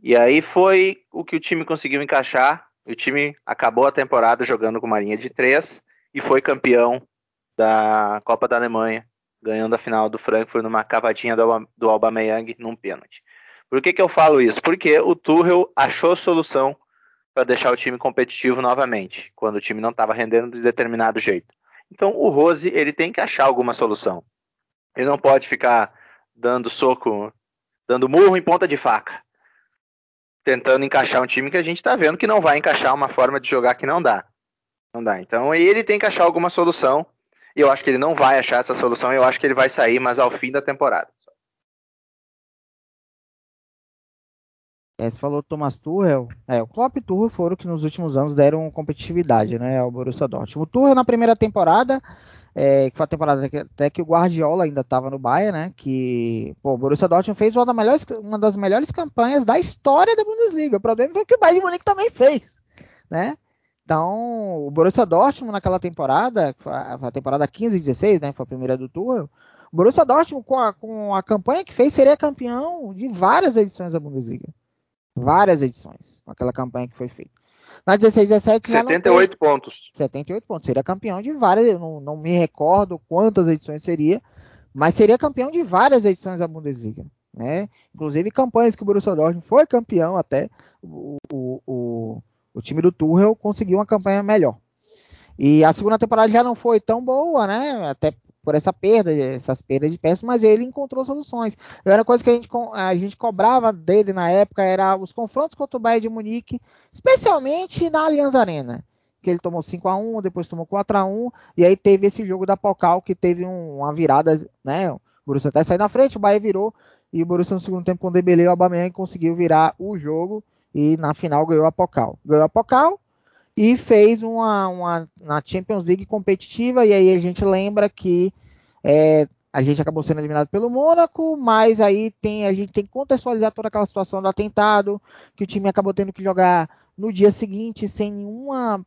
E aí foi o que o time conseguiu encaixar. O time acabou a temporada jogando com uma linha de três e foi campeão da Copa da Alemanha, ganhando a final do Frankfurt numa cavadinha do, do Aubameyang num pênalti. Por que, que eu falo isso? Porque o Tuchel achou solução para deixar o time competitivo novamente, quando o time não estava rendendo de determinado jeito. Então o Rose ele tem que achar alguma solução. Ele não pode ficar dando soco, dando murro em ponta de faca, tentando encaixar um time que a gente está vendo que não vai encaixar uma forma de jogar que não dá. Não dá. Então ele tem que achar alguma solução. E eu acho que ele não vai achar essa solução. Eu acho que ele vai sair, mas ao fim da temporada. É, você falou Thomas Tuchel. É, o Klopp e Tuchel foram que nos últimos anos deram competitividade, né, ao Borussia Dortmund. O Tuchel na primeira temporada, é, que foi a temporada que, até que o Guardiola ainda estava no Bayern, né, que pô, o Borussia Dortmund fez uma das, melhores, uma das melhores campanhas da história da Bundesliga. O problema foi que o Bayern de Munique também fez, né? Então, o Borussia Dortmund naquela temporada, a temporada 15 e 16, né, foi a primeira do Tuchel, o Borussia Dortmund com a, com a campanha que fez seria campeão de várias edições da Bundesliga. Várias edições, aquela campanha que foi feita. Na 16 17 78 pontos. 78 pontos. Seria campeão de várias, eu não, não me recordo quantas edições seria, mas seria campeão de várias edições da Bundesliga. Né? Inclusive campanhas que o Borussia Dortmund foi campeão até, o, o, o, o time do Tuchel conseguiu uma campanha melhor. E a segunda temporada já não foi tão boa, né? Até por essa perda, essas perdas de peças, mas ele encontrou soluções. Era uma coisa que a gente, a gente cobrava dele na época, era os confrontos contra o Bayern de Munique, especialmente na Allianz Arena, que ele tomou 5 a 1 depois tomou 4 a 1 e aí teve esse jogo da Pocal, que teve um, uma virada, né, o Borussia até saiu na frente, o Bayern virou, e o Borussia no segundo tempo com o Dembele e o Aubameyang conseguiu virar o jogo, e na final ganhou a Pocal. Ganhou a Pocal, e fez uma, uma na Champions League competitiva, e aí a gente lembra que é, a gente acabou sendo eliminado pelo Mônaco, mas aí tem, a gente tem que contextualizar toda aquela situação do atentado, que o time acabou tendo que jogar no dia seguinte sem nenhuma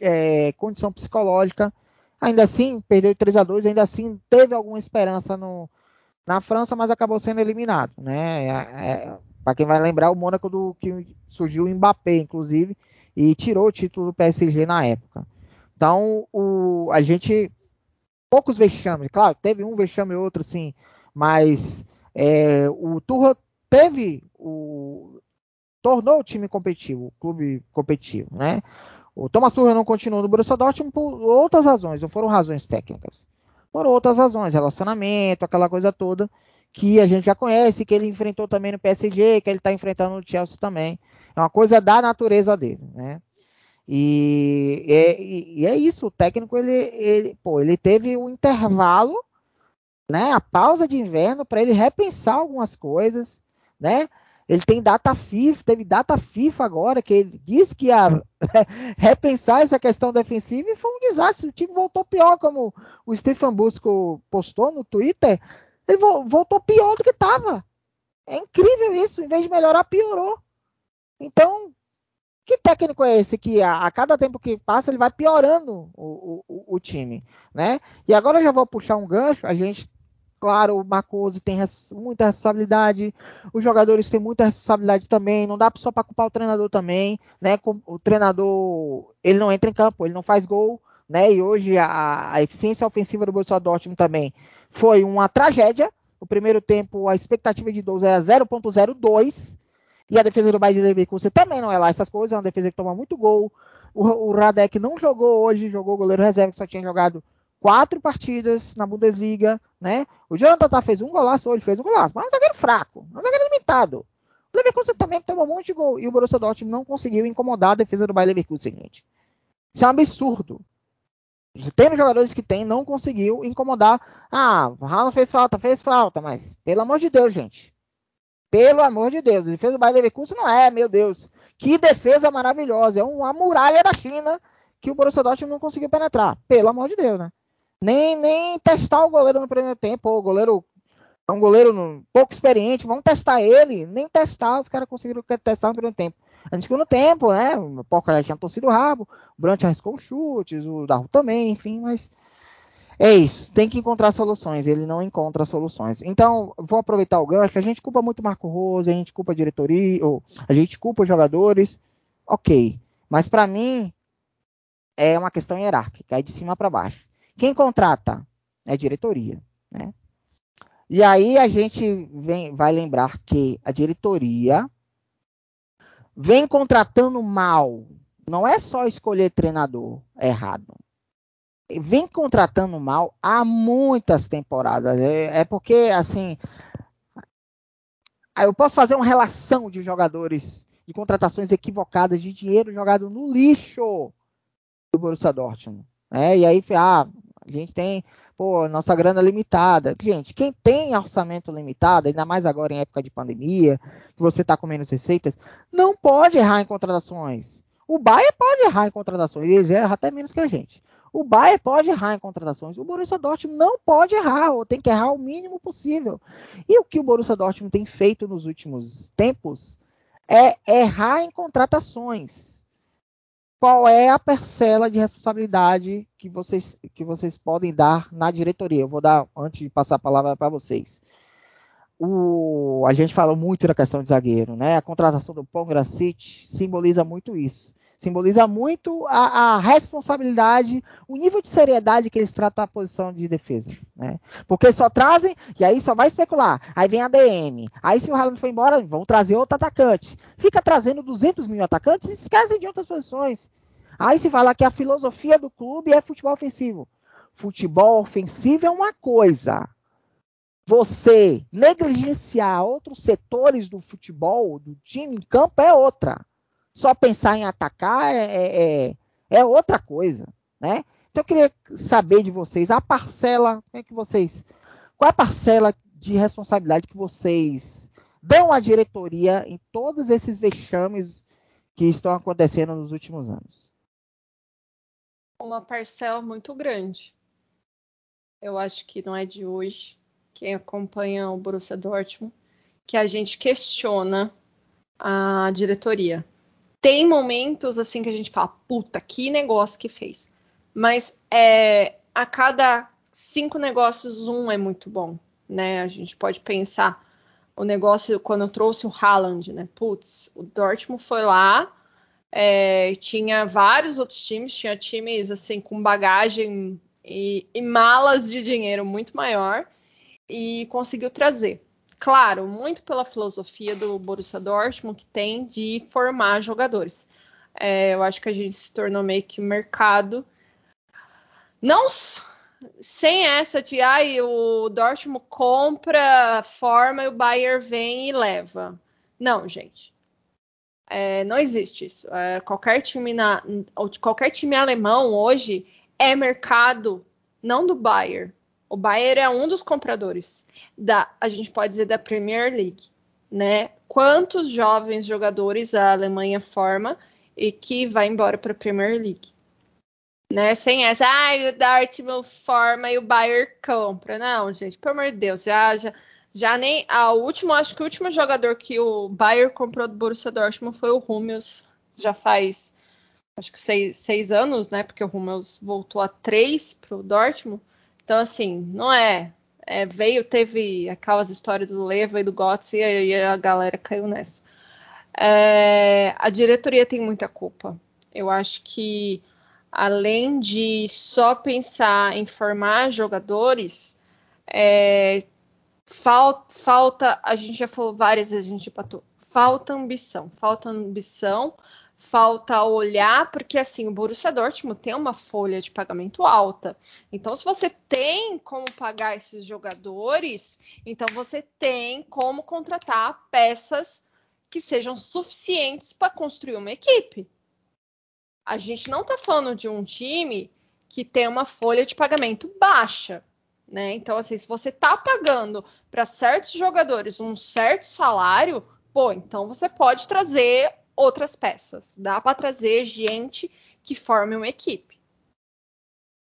é, condição psicológica. Ainda assim, perdeu 3 a 2 ainda assim teve alguma esperança no, na França, mas acabou sendo eliminado. Né? É, é, Para quem vai lembrar, o Mônaco do que surgiu o Mbappé, inclusive, e tirou o título do PSG na época. Então, o, a gente. Poucos vexames, claro, teve um vexame e outro, sim, mas é, o Turra teve o. tornou o time competitivo, o clube competitivo, né? O Thomas Tuchel não continuou no Borussia Dortmund por outras razões, não foram razões técnicas. Foram outras razões, relacionamento, aquela coisa toda que a gente já conhece, que ele enfrentou também no PSG, que ele está enfrentando no Chelsea também. É uma coisa da natureza dele, né? E é, e é isso, o técnico ele, ele, pô, ele teve o um intervalo, né, a pausa de inverno para ele repensar algumas coisas, né? Ele tem data FIFA, teve data FIFA agora que ele disse que ia repensar essa questão defensiva e foi um desastre. O time voltou pior, como o Stefan Busco postou no Twitter. Ele voltou pior do que estava. É incrível isso. Em vez de melhorar, piorou. Então, que técnico é esse que a, a cada tempo que passa ele vai piorando o, o, o, time, né? E agora eu já vou puxar um gancho. A gente, claro, o Marcose tem res, muita responsabilidade, os jogadores têm muita responsabilidade também. Não dá só para culpar o treinador também, né? O treinador ele não entra em campo, ele não faz gol, né? E hoje a, a eficiência ofensiva do Borussia Dortmund também foi uma tragédia. O primeiro tempo a expectativa de 12 era 0.02 e a defesa do Bayern de Leverkusen também não é lá essas coisas, é uma defesa que toma muito gol. O, o Radek não jogou hoje, jogou goleiro reserva, que só tinha jogado quatro partidas na Bundesliga, né? O Jonathan tá fez um golaço hoje, fez um golaço, mas é um zagueiro fraco, é um zagueiro limitado. O Leverkusen também tomou um monte de gol e o Borussia Dortmund não conseguiu incomodar a defesa do Bayern Leverkusen, gente. Isso é um absurdo. Tem jogadores que tem, não conseguiu incomodar. Ah, o Haaland fez falta, fez falta, mas pelo amor de Deus, gente. Pelo amor de Deus, a defesa do Bayern Leverkusen não é, meu Deus. Que defesa maravilhosa. É uma muralha da China que o Borussia Dortmund não conseguiu penetrar. Pelo amor de Deus, né? Nem, nem testar o goleiro no primeiro tempo. O goleiro é um goleiro pouco experiente. Vamos testar ele. Nem testar, os caras conseguiram testar no primeiro tempo. No tempo, né? O Porca já tinha torcido o rabo. O Brant arriscou chutes, o Darro também, enfim, mas É isso, tem que encontrar soluções, ele não encontra soluções. Então, vou aproveitar o gancho, a gente culpa muito Marco Rose, a gente culpa a diretoria, ou a gente culpa os jogadores, ok. Mas para mim, é uma questão hierárquica, é de cima para baixo. Quem contrata é diretoria, né? E aí a gente vem, vai lembrar que a diretoria vem contratando mal. Não é só escolher treinador errado vem contratando mal há muitas temporadas. É, é, porque, assim. Eu posso fazer uma relação de jogadores, de contratações equivocadas, de dinheiro jogado no lixo do Borussia Dortmund. É, e aí, ah, a gente tem, pô, nossa grana limitada. Gente, quem tem orçamento limitado, ainda mais agora em época de pandemia, que você está com menos receitas, não pode errar em contratações. O Bayern pode errar em contratações, eles erram até menos que a gente. O Bayern pode errar em contratações. O Borussia Dortmund não pode errar, ou tem que errar o mínimo possível. E o que o Borussia Dortmund tem feito nos últimos tempos é errar em contratações. Qual é a parcela de responsabilidade que vocês, que vocês podem dar na diretoria? Eu vou dar, antes de passar a palavra para vocês. O, a gente falou muito da questão de zagueiro, né? A contratação do Pongracic simboliza muito isso simboliza muito a, a, responsabilidade, o nível de seriedade que eles tratam a posição de defesa. Né? Porque só trazem, e aí só vai especular. Aí vem a DM. Aí se o Haaland for embora, vão trazer outro atacante. Fica trazendo 200 mil atacantes e esquecem de outras posições. Aí se fala que a filosofia do clube é futebol ofensivo. Futebol ofensivo é uma coisa. Você negligenciar outros setores do futebol, do time em campo, é outra só pensar em atacar é, é, é, é outra coisa, né? Então eu queria saber de vocês a parcela, como é que vocês, qual é a parcela de responsabilidade que vocês dão à diretoria em todos esses vexames que estão acontecendo nos últimos anos? Uma parcela muito grande. Eu acho que não é de hoje, quem acompanha o Borussia Dortmund, que a gente questiona a diretoria tem momentos assim que a gente fala, puta, que negócio que fez. Mas é, a cada cinco negócios, um é muito bom, né? A gente pode pensar o negócio quando eu trouxe o Haaland, né? Putz, o Dortmund foi lá, é, tinha vários outros times, tinha times assim com bagagem e, e malas de dinheiro muito maior e conseguiu trazer. Claro, muito pela filosofia do Borussia Dortmund que tem de formar jogadores. É, eu acho que a gente se tornou meio que mercado. Não sem essa de ai, o Dortmund compra, forma e o Bayern vem e leva. Não, gente. É, não existe isso. É, qualquer time na, qualquer time alemão hoje é mercado não do Bayern, o Bayern é um dos compradores da, a gente pode dizer, da Premier League, né? Quantos jovens jogadores a Alemanha forma e que vai embora para a Premier League? Né? Sem essa, ah, o Dortmund forma e o Bayern compra. Não, gente, pelo amor de Deus, já, já, já nem. A último, acho que o último jogador que o Bayern comprou do Borussia Dortmund foi o Hummels, já faz acho que seis, seis anos, né? Porque o Hummels voltou a três para o Dortmund. Então, assim, não é. é veio, teve aquelas histórias do Leva e do Götze e aí a galera caiu nessa. É, a diretoria tem muita culpa. Eu acho que além de só pensar em formar jogadores, é, falta, falta, a gente já falou várias vezes, a gente patou, falta ambição, falta ambição falta olhar, porque assim, o Borussia Dortmund tem uma folha de pagamento alta. Então, se você tem como pagar esses jogadores, então você tem como contratar peças que sejam suficientes para construir uma equipe. A gente não está falando de um time que tem uma folha de pagamento baixa. Né? Então, assim, se você está pagando para certos jogadores um certo salário, pô, então você pode trazer outras peças. Dá para trazer gente que forme uma equipe.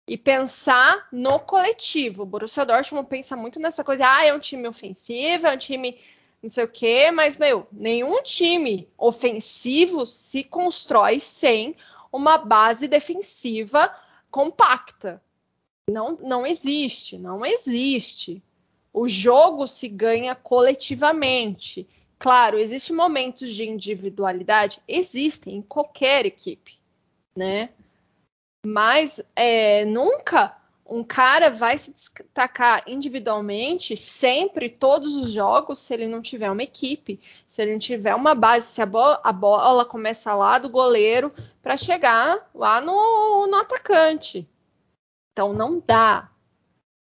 E pensar no coletivo. O Borussia Dortmund pensa muito nessa coisa, ah, é um time ofensivo, é um time não sei o quê, mas, meu, nenhum time ofensivo se constrói sem uma base defensiva compacta. Não, não existe, não existe. O jogo se ganha coletivamente. Claro, existem momentos de individualidade, existem em qualquer equipe, né? Mas é, nunca um cara vai se destacar individualmente sempre todos os jogos se ele não tiver uma equipe, se ele não tiver uma base, se a bola, a bola começa lá do goleiro para chegar lá no, no, atacante. Então não dá.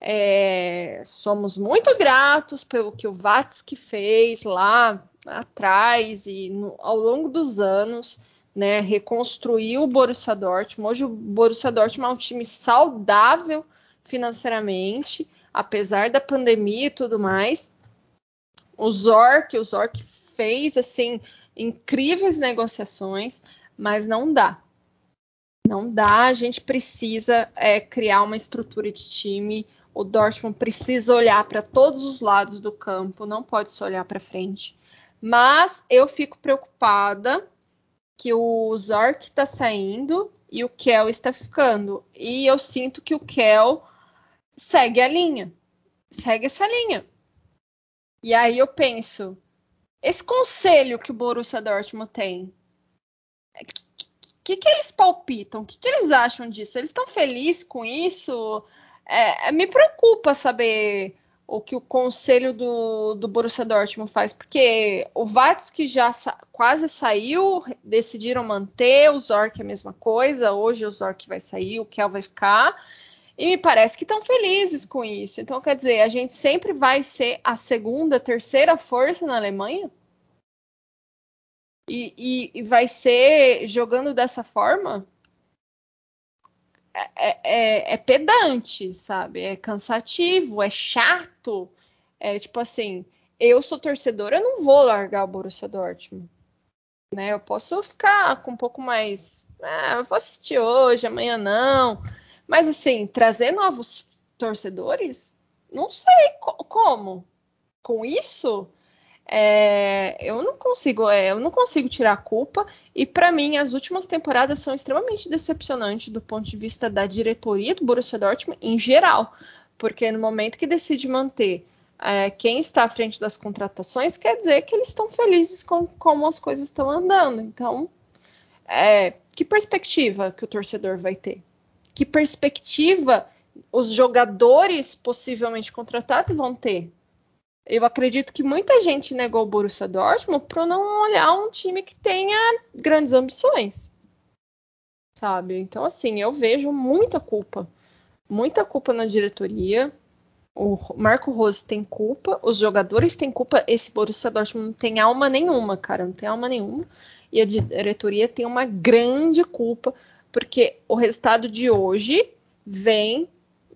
É, somos muito gratos pelo que o Vatsky fez lá atrás e no, ao longo dos anos né, reconstruiu o Borussia Dortmund. Hoje o Borussia Dortmund é um time saudável financeiramente, apesar da pandemia e tudo mais. O Zork, o Zork fez assim incríveis negociações, mas não dá. Não dá, a gente precisa é, criar uma estrutura de time. O Dortmund precisa olhar para todos os lados do campo, não pode só olhar para frente. Mas eu fico preocupada que o Zork está saindo e o Kel está ficando. E eu sinto que o Kel segue a linha. Segue essa linha. E aí eu penso, esse conselho que o Borussia Dortmund tem, o que, que eles palpitam? O que, que eles acham disso? Eles estão felizes com isso? É, me preocupa saber o que o conselho do, do Borussia Dortmund faz, porque o que já sa quase saiu, decidiram manter, o Zork é a mesma coisa, hoje o Zork vai sair, o Kel vai ficar, e me parece que estão felizes com isso. Então, quer dizer, a gente sempre vai ser a segunda, terceira força na Alemanha? E, e, e vai ser jogando dessa forma? É, é, é, pedante, sabe? É cansativo, é chato. É tipo assim, eu sou torcedora, eu não vou largar o Borussia Dortmund. Né? Eu posso ficar com um pouco mais. Ah, vou assistir hoje, amanhã não. Mas assim, trazer novos torcedores, não sei co como. Com isso, é, eu não consigo, é, eu não consigo tirar a culpa. E para mim, as últimas temporadas são extremamente decepcionantes do ponto de vista da diretoria do Borussia Dortmund em geral, porque no momento que decide manter é, quem está à frente das contratações, quer dizer que eles estão felizes com como as coisas estão andando. Então, é, que perspectiva que o torcedor vai ter? Que perspectiva os jogadores possivelmente contratados vão ter? Eu acredito que muita gente negou o Borussia Dortmund por não olhar um time que tenha grandes ambições. Sabe? Então, assim, eu vejo muita culpa. Muita culpa na diretoria. O Marco Rose tem culpa, os jogadores têm culpa. Esse Borussia Dortmund não tem alma nenhuma, cara, não tem alma nenhuma. E a diretoria tem uma grande culpa, porque o resultado de hoje vem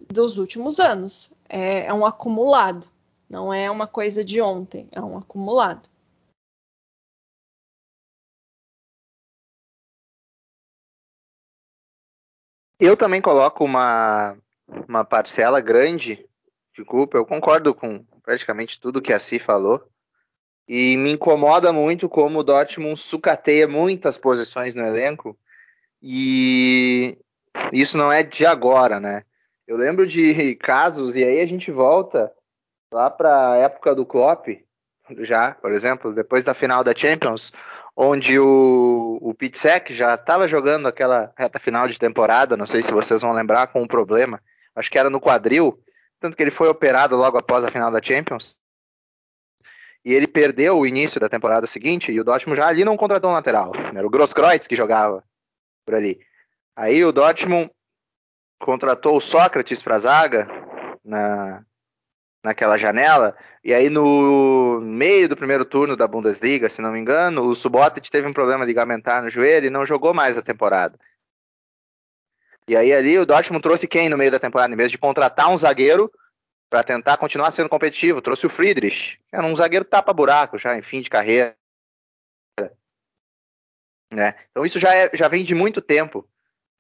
dos últimos anos. É, é um acumulado. Não é uma coisa de ontem, é um acumulado. Eu também coloco uma, uma parcela grande de culpa. Eu concordo com praticamente tudo que a Si falou. E me incomoda muito como o Dortmund sucateia muitas posições no elenco. E isso não é de agora, né? Eu lembro de casos, e aí a gente volta lá para a época do Klopp, já, por exemplo, depois da final da Champions, onde o, o Pitzek já estava jogando aquela reta final de temporada, não sei se vocês vão lembrar, com um problema, acho que era no quadril, tanto que ele foi operado logo após a final da Champions, e ele perdeu o início da temporada seguinte, e o Dortmund já ali não contratou um lateral, era o Grosskreutz que jogava por ali. Aí o Dortmund contratou o Sócrates para a zaga na, naquela janela. E aí no meio do primeiro turno da Bundesliga, se não me engano, o Subotic teve um problema ligamentar no joelho e não jogou mais a temporada. E aí ali o Dortmund trouxe quem no meio da temporada? Em vez de contratar um zagueiro para tentar continuar sendo competitivo, trouxe o Friedrich, era um zagueiro tapa-buraco já em fim de carreira. Né? Então isso já, é, já vem de muito tempo.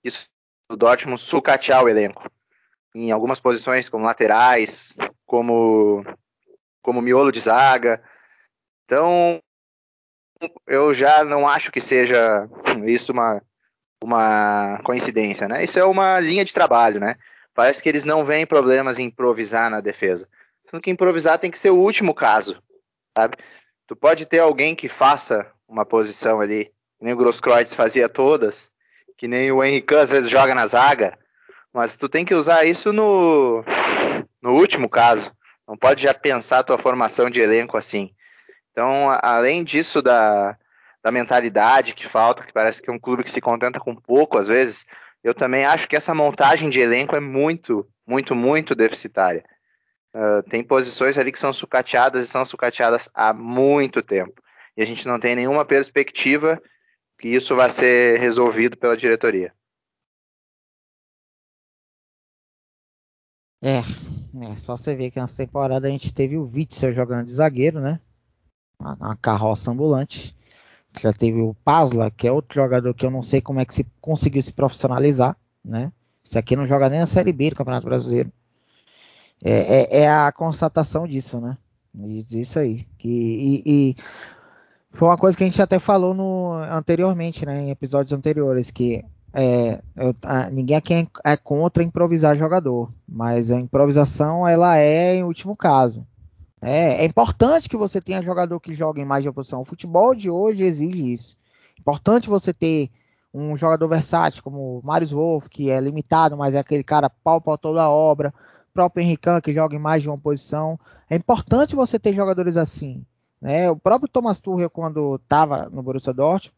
Isso do Dortmund sucatear o elenco em algumas posições como laterais, como como miolo de zaga. Então, eu já não acho que seja isso uma uma coincidência, né? Isso é uma linha de trabalho, né? parece que eles não veem problemas em improvisar na defesa. Sendo que improvisar tem que ser o último caso, sabe? Tu pode ter alguém que faça uma posição ali, que nem o Grosskreutz fazia todas, que nem o Henrique às vezes joga na zaga, mas tu tem que usar isso no, no último caso. Não pode já pensar a tua formação de elenco assim. Então, além disso da, da mentalidade que falta, que parece que é um clube que se contenta com pouco às vezes, eu também acho que essa montagem de elenco é muito, muito, muito deficitária. Uh, tem posições ali que são sucateadas e são sucateadas há muito tempo. E a gente não tem nenhuma perspectiva que isso vai ser resolvido pela diretoria. É, é só você ver que nessa temporada a gente teve o Witzel jogando de zagueiro, né? Uma carroça ambulante. Já teve o Pasla, que é outro jogador que eu não sei como é que se conseguiu se profissionalizar, né? Esse aqui não joga nem na Série B do Campeonato Brasileiro. É, é, é a constatação disso, né? Isso aí. Que, e, e, foi uma coisa que a gente até falou no, anteriormente, né? Em episódios anteriores, que é, eu, a, ninguém aqui é, é contra improvisar jogador, mas a improvisação ela é em último caso. É, é, importante que você tenha jogador que jogue em mais de uma posição. O futebol de hoje exige isso. Importante você ter um jogador versátil como o Marius Wolff, que é limitado, mas é aquele cara pau para toda a obra. O próprio Henrique, que joga em mais de uma posição. É importante você ter jogadores assim. Né? O próprio Thomas Tuchel, quando estava no Borussia Dortmund,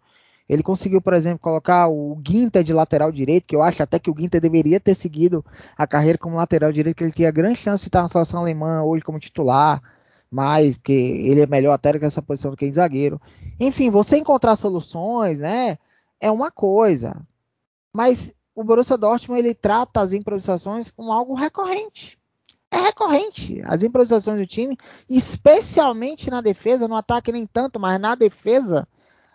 ele conseguiu, por exemplo, colocar o Ginter de lateral direito, que eu acho até que o Ginter deveria ter seguido a carreira como lateral direito, que ele tinha grande chance de estar na seleção alemã hoje como titular, mas porque ele é melhor até que essa posição do que em zagueiro. Enfim, você encontrar soluções, né, é uma coisa. Mas o Borussia Dortmund ele trata as improvisações como algo recorrente. É recorrente as improvisações do time, especialmente na defesa, no ataque nem tanto, mas na defesa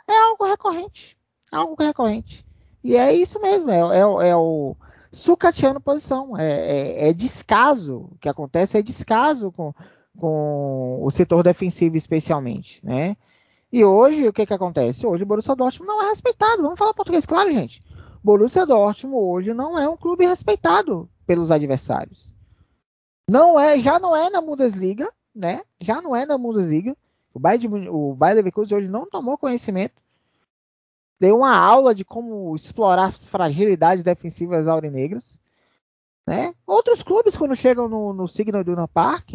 é algo recorrente. É algo recorrente. E é isso mesmo, é, é, é o sucateando posição. É, é, é, descaso. O que acontece é descaso com, com o setor defensivo, especialmente. Né? E hoje, o que, que acontece? Hoje o Borussia Dortmund não é respeitado. Vamos falar português claro, gente. Borussia Dortmund hoje não é um clube respeitado pelos adversários. Não é, já não é na Bundesliga, né? Já não é na Bundesliga. O Bayern, o Bayern Leverkusen hoje não tomou conhecimento. Deu uma aula de como explorar as fragilidades defensivas aurinegras. Né? Outros clubes, quando chegam no, no Signal Iduna Park,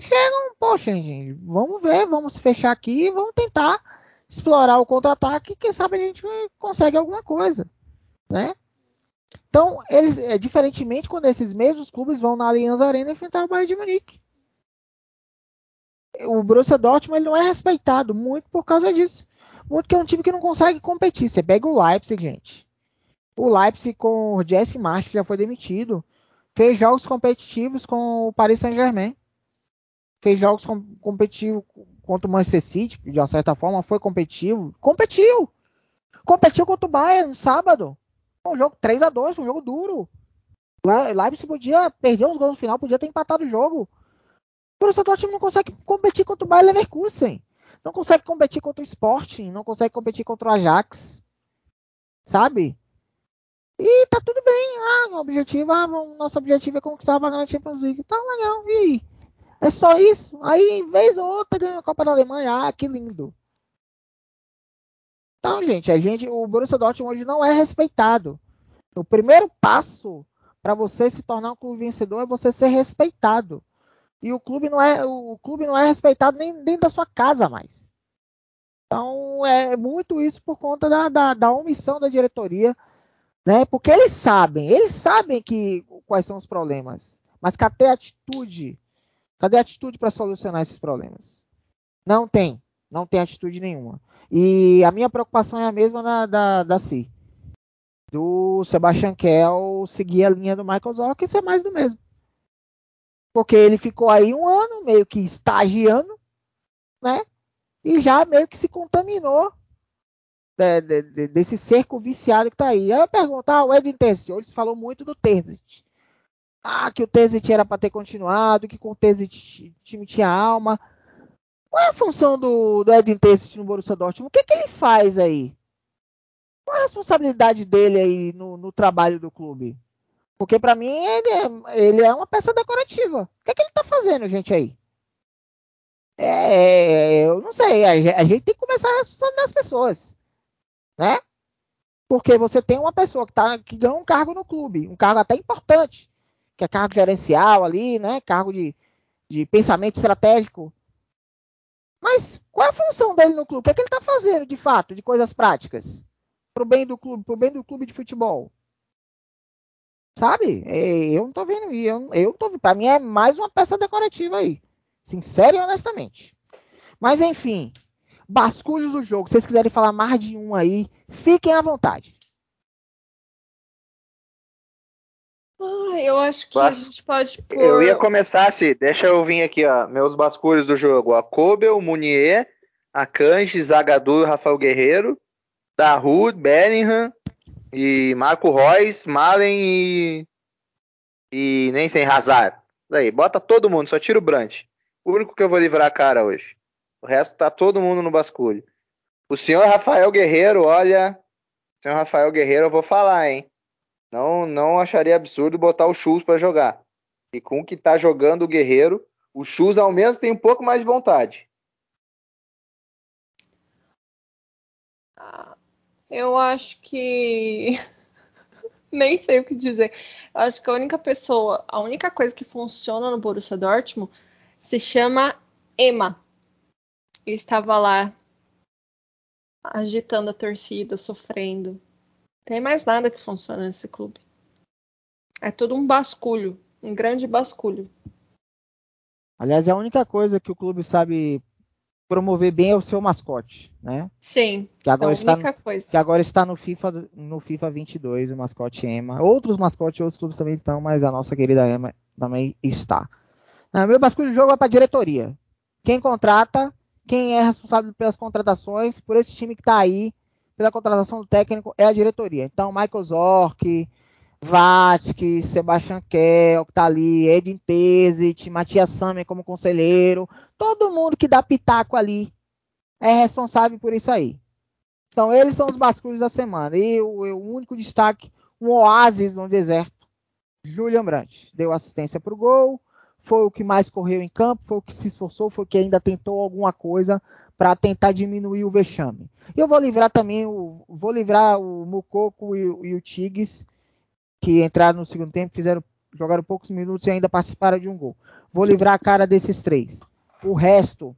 chegam, poxa, gente, vamos ver, vamos fechar aqui vamos tentar explorar o contra-ataque. Quem sabe a gente consegue alguma coisa. Né? Então, eles, é, diferentemente quando esses mesmos clubes vão na Allianz Arena enfrentar o Bayern de Munique o Borussia Dortmund ele não é respeitado muito por causa disso. Muito que é um time que não consegue competir. Você pega o Leipzig, gente. O Leipzig com o Jesse March já foi demitido. Fez jogos competitivos com o Paris Saint-Germain. Fez jogos com, competitivos contra o Manchester City, de uma certa forma, foi competitivo. Competiu! Competiu contra o Bayern no sábado. Um jogo 3 a 2 um jogo duro. O Leipzig podia perder uns gols no final, podia ter empatado o jogo. O Borussia Dortmund não consegue competir contra o Bayer Leverkusen. Não consegue competir contra o Sporting. Não consegue competir contra o Ajax. Sabe? E tá tudo bem. Ah, o objetivo, ah, nosso objetivo é conquistar a vaga na Champions League. Tá legal. E aí? É só isso? Aí, vez ou outra, ganha a Copa da Alemanha. Ah, que lindo. Então, gente, a gente, o Borussia Dortmund hoje não é respeitado. O primeiro passo para você se tornar um clube vencedor é você ser respeitado. E o clube não é, o clube não é respeitado nem dentro da sua casa mais. Então é muito isso por conta da, da, da omissão da diretoria, né? Porque eles sabem, eles sabem que quais são os problemas, mas cadê a atitude? Cadê a atitude para solucionar esses problemas? Não tem, não tem atitude nenhuma. E a minha preocupação é a mesma na, da, da CI. Do Sebastian Kell seguir a linha do Michael Zorc e ser mais do mesmo. Porque ele ficou aí um ano meio que estagiando, né? E já meio que se contaminou de, de, de, desse cerco viciado que tá aí. Eu pergunto, ah, o Edin Terzic, hoje falou muito do Terzic. Ah, que o Terzic era para ter continuado, que com o Terzic o time tinha alma. Qual é a função do, do Terzic no Borussia Dortmund? O que, que ele faz aí? Qual é a responsabilidade dele aí no, no trabalho do clube? Porque para mim ele é, ele é uma peça decorativa. O que, é que ele tá fazendo, gente, aí? É, eu não sei, a, a gente tem que começar a responsabilizar as pessoas, né? Porque você tem uma pessoa que, tá, que ganha um cargo no clube, um cargo até importante, que é cargo gerencial ali, né? Cargo de, de pensamento estratégico. Mas qual é a função dele no clube? O que, é que ele está fazendo de fato, de coisas práticas? Para o bem do clube, para o bem do clube de futebol. Sabe? É, eu não tô vendo. Eu, eu tô Para mim é mais uma peça decorativa aí. Sincero e honestamente. Mas enfim. Basculhos do jogo. Se vocês quiserem falar mais de um aí, fiquem à vontade. Ah, eu acho que Bas... a gente pode pôr... Eu ia começar assim, deixa eu vir aqui, ó, meus basculhos do jogo. A Kobel, Munier, Akanji, Zagadou e Rafael Guerreiro, Dahoud, Bellingham e Marco Reus, Malen e... e nem sem Hazard. Daí, bota todo mundo, só tira o Brandt. O único que eu vou livrar a cara hoje. O resto tá todo mundo no basculho. O senhor Rafael Guerreiro, olha, senhor Rafael Guerreiro, eu vou falar, hein? Não, não acharia absurdo botar o Chus para jogar. E com o que tá jogando o Guerreiro, o Chus ao menos tem um pouco mais de vontade. Eu acho que nem sei o que dizer. Eu acho que a única pessoa, a única coisa que funciona no Borussia Dortmund se chama Emma. estava lá agitando a torcida, sofrendo. Tem mais nada que funciona nesse clube. É tudo um basculho, um grande basculho. Aliás, é a única coisa que o clube sabe promover bem é o seu mascote, né? Sim. Que agora, é está, no, coisa. que agora está no FIFA no FIFA 22, o mascote Emma. Outros mascotes, outros clubes também estão, mas a nossa querida Emma também está. Não, meu basculho de jogo é para diretoria. Quem contrata, quem é responsável pelas contratações, por esse time que está aí, pela contratação do técnico é a diretoria. Então, Michael Zorc, Vatic, Sebastian Kell, que tá ali, Edin Tesit, Matias Samer como conselheiro, todo mundo que dá pitaco ali é responsável por isso aí. Então, eles são os basculhos da semana. E o, o único destaque, um oásis no deserto, Julian Brandt. Deu assistência para o gol, foi o que mais correu em campo, foi o que se esforçou, foi o que ainda tentou alguma coisa para tentar diminuir o vexame. Eu vou livrar também o vou livrar o Mucoco e, e o Tigres que entraram no segundo tempo, fizeram jogaram poucos minutos e ainda participaram de um gol. Vou livrar a cara desses três. O resto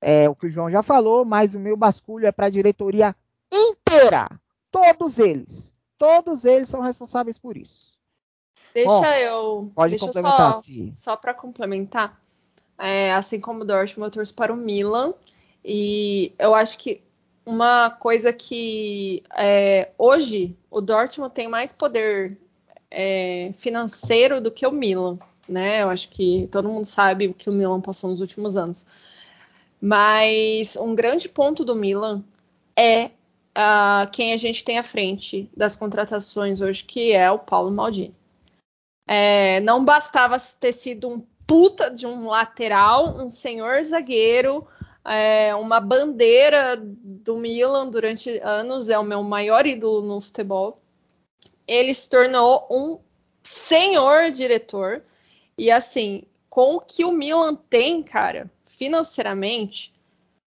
é o que o João já falou, mas o meu basculho é para a diretoria inteira. Todos eles. Todos eles são responsáveis por isso. Deixa Bom, eu. Pode deixa complementar, só, só para complementar. É, assim como o Dortmund, eu torço para o Milan. E eu acho que uma coisa que é, hoje o Dortmund tem mais poder é, financeiro do que o Milan, né? Eu acho que todo mundo sabe o que o Milan passou nos últimos anos. Mas um grande ponto do Milan é uh, quem a gente tem à frente das contratações hoje, que é o Paulo Maldini. É, não bastava ter sido um puta de um lateral, um senhor zagueiro, é, uma bandeira do Milan durante anos, é o meu maior ídolo no futebol. Ele se tornou um senhor diretor. E assim, com o que o Milan tem, cara, financeiramente,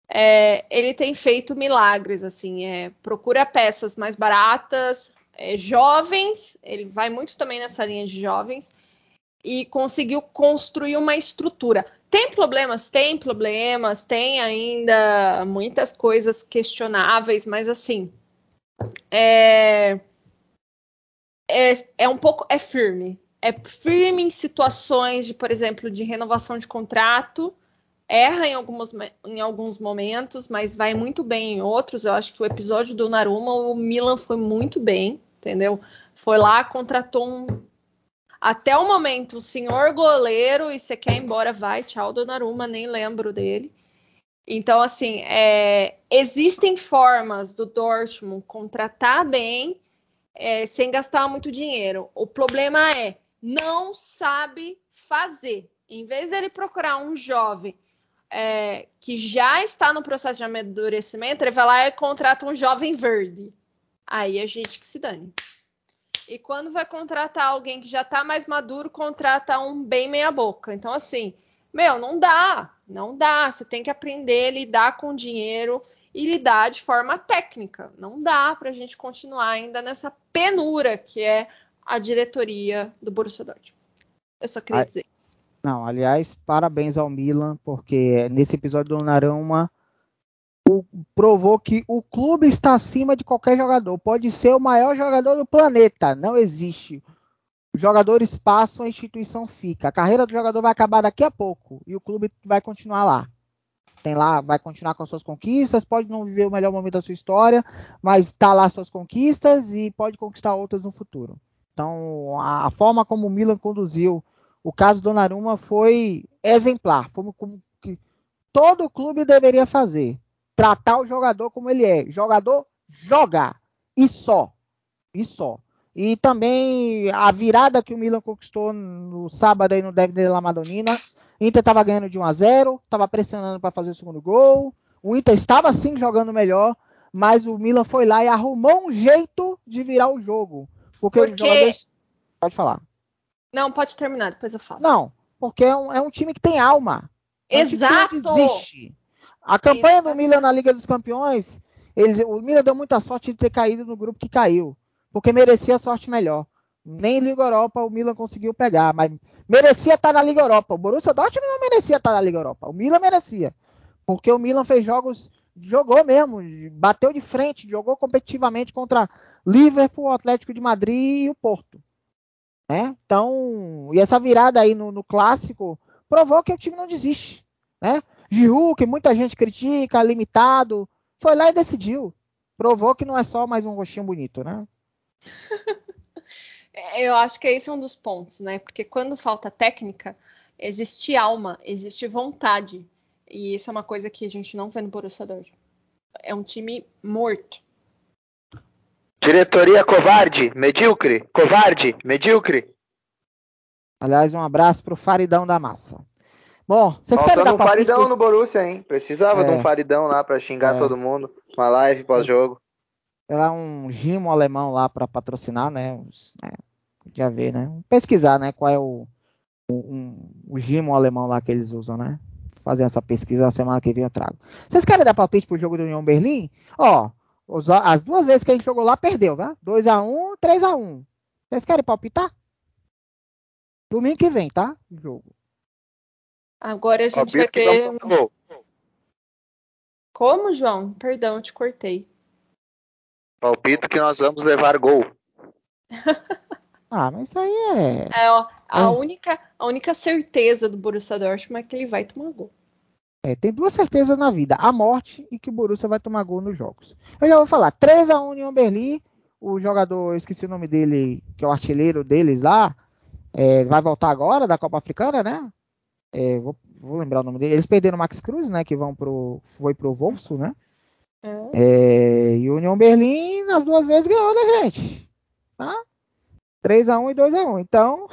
é, ele tem feito milagres, assim, é, procura peças mais baratas, é, jovens, ele vai muito também nessa linha de jovens, e conseguiu construir uma estrutura. Tem problemas? Tem problemas, tem ainda muitas coisas questionáveis, mas assim. É, é, é um pouco. É firme. É firme em situações de, por exemplo, de renovação de contrato. Erra em alguns, em alguns momentos, mas vai muito bem em outros. Eu acho que o episódio do Naruma, o Milan foi muito bem, entendeu? Foi lá, contratou um até o momento, o senhor goleiro, e você quer ir embora, vai, tchau, Donnarumma, nem lembro dele. Então, assim, é, existem formas do Dortmund contratar bem é, sem gastar muito dinheiro. O problema é, não sabe fazer. Em vez dele procurar um jovem é, que já está no processo de amadurecimento, ele vai lá e contrata um jovem verde. Aí a gente que se dane. E quando vai contratar alguém que já tá mais maduro, contrata um bem meia boca. Então, assim, meu, não dá, não dá. Você tem que aprender a lidar com dinheiro e lidar de forma técnica. Não dá para a gente continuar ainda nessa penura que é a diretoria do Borussia Dortmund. Eu só queria dizer isso. Não, aliás, parabéns ao Milan, porque nesse episódio do Narama provou que o clube está acima de qualquer jogador. Pode ser o maior jogador do planeta, não existe. Jogadores passam, a instituição fica. A carreira do jogador vai acabar daqui a pouco e o clube vai continuar lá. Tem lá, vai continuar com as suas conquistas, pode não viver o melhor momento da sua história, mas está lá suas conquistas e pode conquistar outras no futuro. Então, a, a forma como o Milan conduziu o caso do Donnarumma foi exemplar, como, como que todo clube deveria fazer tratar o jogador como ele é. Jogador joga e só. E só. E também a virada que o Milan conquistou no sábado aí no David La Madonnina. Inter estava ganhando de 1 a 0, estava pressionando para fazer o segundo gol. O Inter estava sim jogando melhor, mas o Milan foi lá e arrumou um jeito de virar o jogo. Porque, porque... os jogadores... Pode falar. Não, pode terminar, depois eu falo. Não, porque é um, é um time que tem alma. É um Exato! existe. A campanha do Milan na Liga dos Campeões, eles, o Milan deu muita sorte de ter caído no grupo que caiu, porque merecia sorte melhor. Nem Liga Europa o Milan conseguiu pegar, mas merecia estar na Liga Europa. O Borussia Dortmund não merecia estar na Liga Europa. O Milan merecia, porque o Milan fez jogos, jogou mesmo, bateu de frente, jogou competitivamente contra Liverpool, o Atlético de Madrid e o Porto. Né? Então, e essa virada aí no, no clássico provou que o time não desiste. Né? Giroud, que muita gente critica, limitado, foi lá e decidiu. Provou que não é só mais um rostinho bonito, né? Eu acho que esse é um dos pontos, né? Porque quando falta técnica, existe alma, existe vontade. E isso é uma coisa que a gente não vê no Borussia Dortmund. É um time morto. Diretoria covarde, medíocre, covarde, medíocre. Aliás, um abraço pro Faridão da Massa. Bom, vocês Faltando querem dar um faridão no Borussia, hein? Precisava é. de um faridão lá para xingar é. todo mundo. Uma live pós-jogo. Era um gimo alemão lá para patrocinar, né? né? Podia ver, né? Pesquisar, né? Qual é o, o, um, o gimo alemão lá que eles usam, né? Fazer essa pesquisa na semana que vem eu trago. Vocês querem dar palpite pro jogo do União Berlim? Ó, as duas vezes que a gente jogou lá, perdeu, tá? 2x1, 3x1. Vocês querem palpitar? Domingo que vem, tá? O jogo. Agora a gente vai ter. Como, João? Perdão, eu te cortei. Palpito que nós vamos levar gol. ah, mas isso aí é. é ó, a, é. Única, a única certeza do Borussia Dortmund é que ele vai tomar gol. É, tem duas certezas na vida: a morte e que o Borussia vai tomar gol nos jogos. Eu já vou falar: 3x1 União Berlim. O jogador, eu esqueci o nome dele, que é o artilheiro deles lá, é, vai voltar agora da Copa Africana, né? É, vou, vou, lembrar o nome dele. Eles perderam o Max Cruz, né? Que vão pro, foi pro Volso, né? É. É, e o União Berlim, nas duas vezes, ganhou da gente. Tá? 3x1 e 2x1. Então,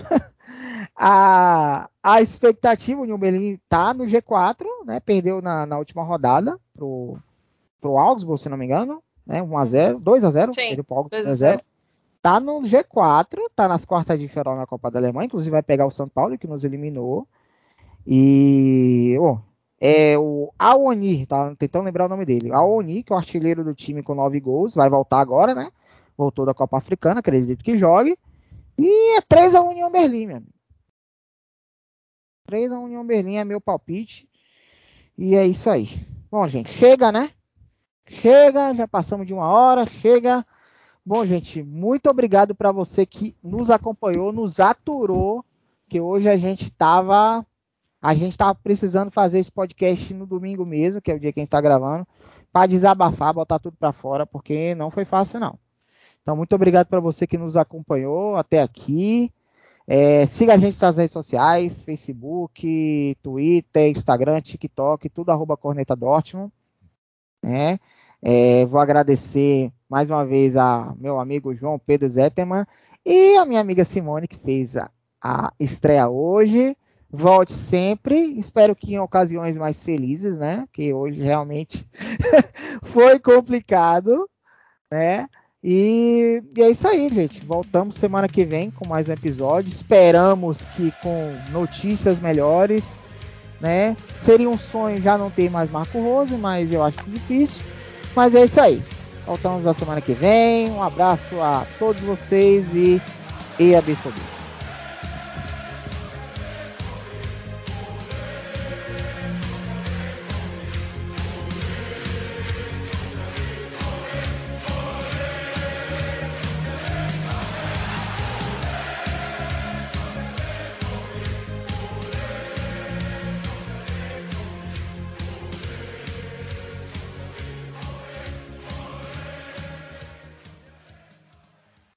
a, a expectativa, o União Berlim tá no G4, né? Perdeu na, na última rodada pro, pro Augsburg, se não me engano. Né? 1x0, 2x0. Perdeu pro Augsburg 2x0 tá no G4, tá nas quartas de final na Copa da Alemanha, inclusive vai pegar o São Paulo, que nos eliminou. E oh, é o Aoni, tá tentando lembrar o nome dele. Aoni, que é o artilheiro do time com nove gols, vai voltar agora, né? Voltou da Copa Africana, acredito que jogue. E é 3 a União Berlim, meu amigo. 3 a União Berlim é meu palpite. E é isso aí. Bom, gente, chega, né? Chega, já passamos de uma hora, chega. Bom, gente, muito obrigado para você que nos acompanhou, nos aturou, que hoje a gente estava a gente estava precisando fazer esse podcast no domingo mesmo, que é o dia que a gente está gravando, para desabafar, botar tudo para fora, porque não foi fácil não. Então, muito obrigado para você que nos acompanhou até aqui. É, siga a gente nas redes sociais, Facebook, Twitter, Instagram, TikTok, tudo arroba Corneta Dortmund. Né? É, vou agradecer mais uma vez a meu amigo João Pedro Zetterman e a minha amiga Simone, que fez a, a estreia hoje. Volte sempre. Espero que em ocasiões mais felizes, né? Que hoje realmente foi complicado, né? E, e, é isso aí, gente. Voltamos semana que vem com mais um episódio. Esperamos que com notícias melhores, né? Seria um sonho já não ter mais Marco Rose, mas eu acho difícil. Mas é isso aí. Voltamos na semana que vem. Um abraço a todos vocês e, e abençoe.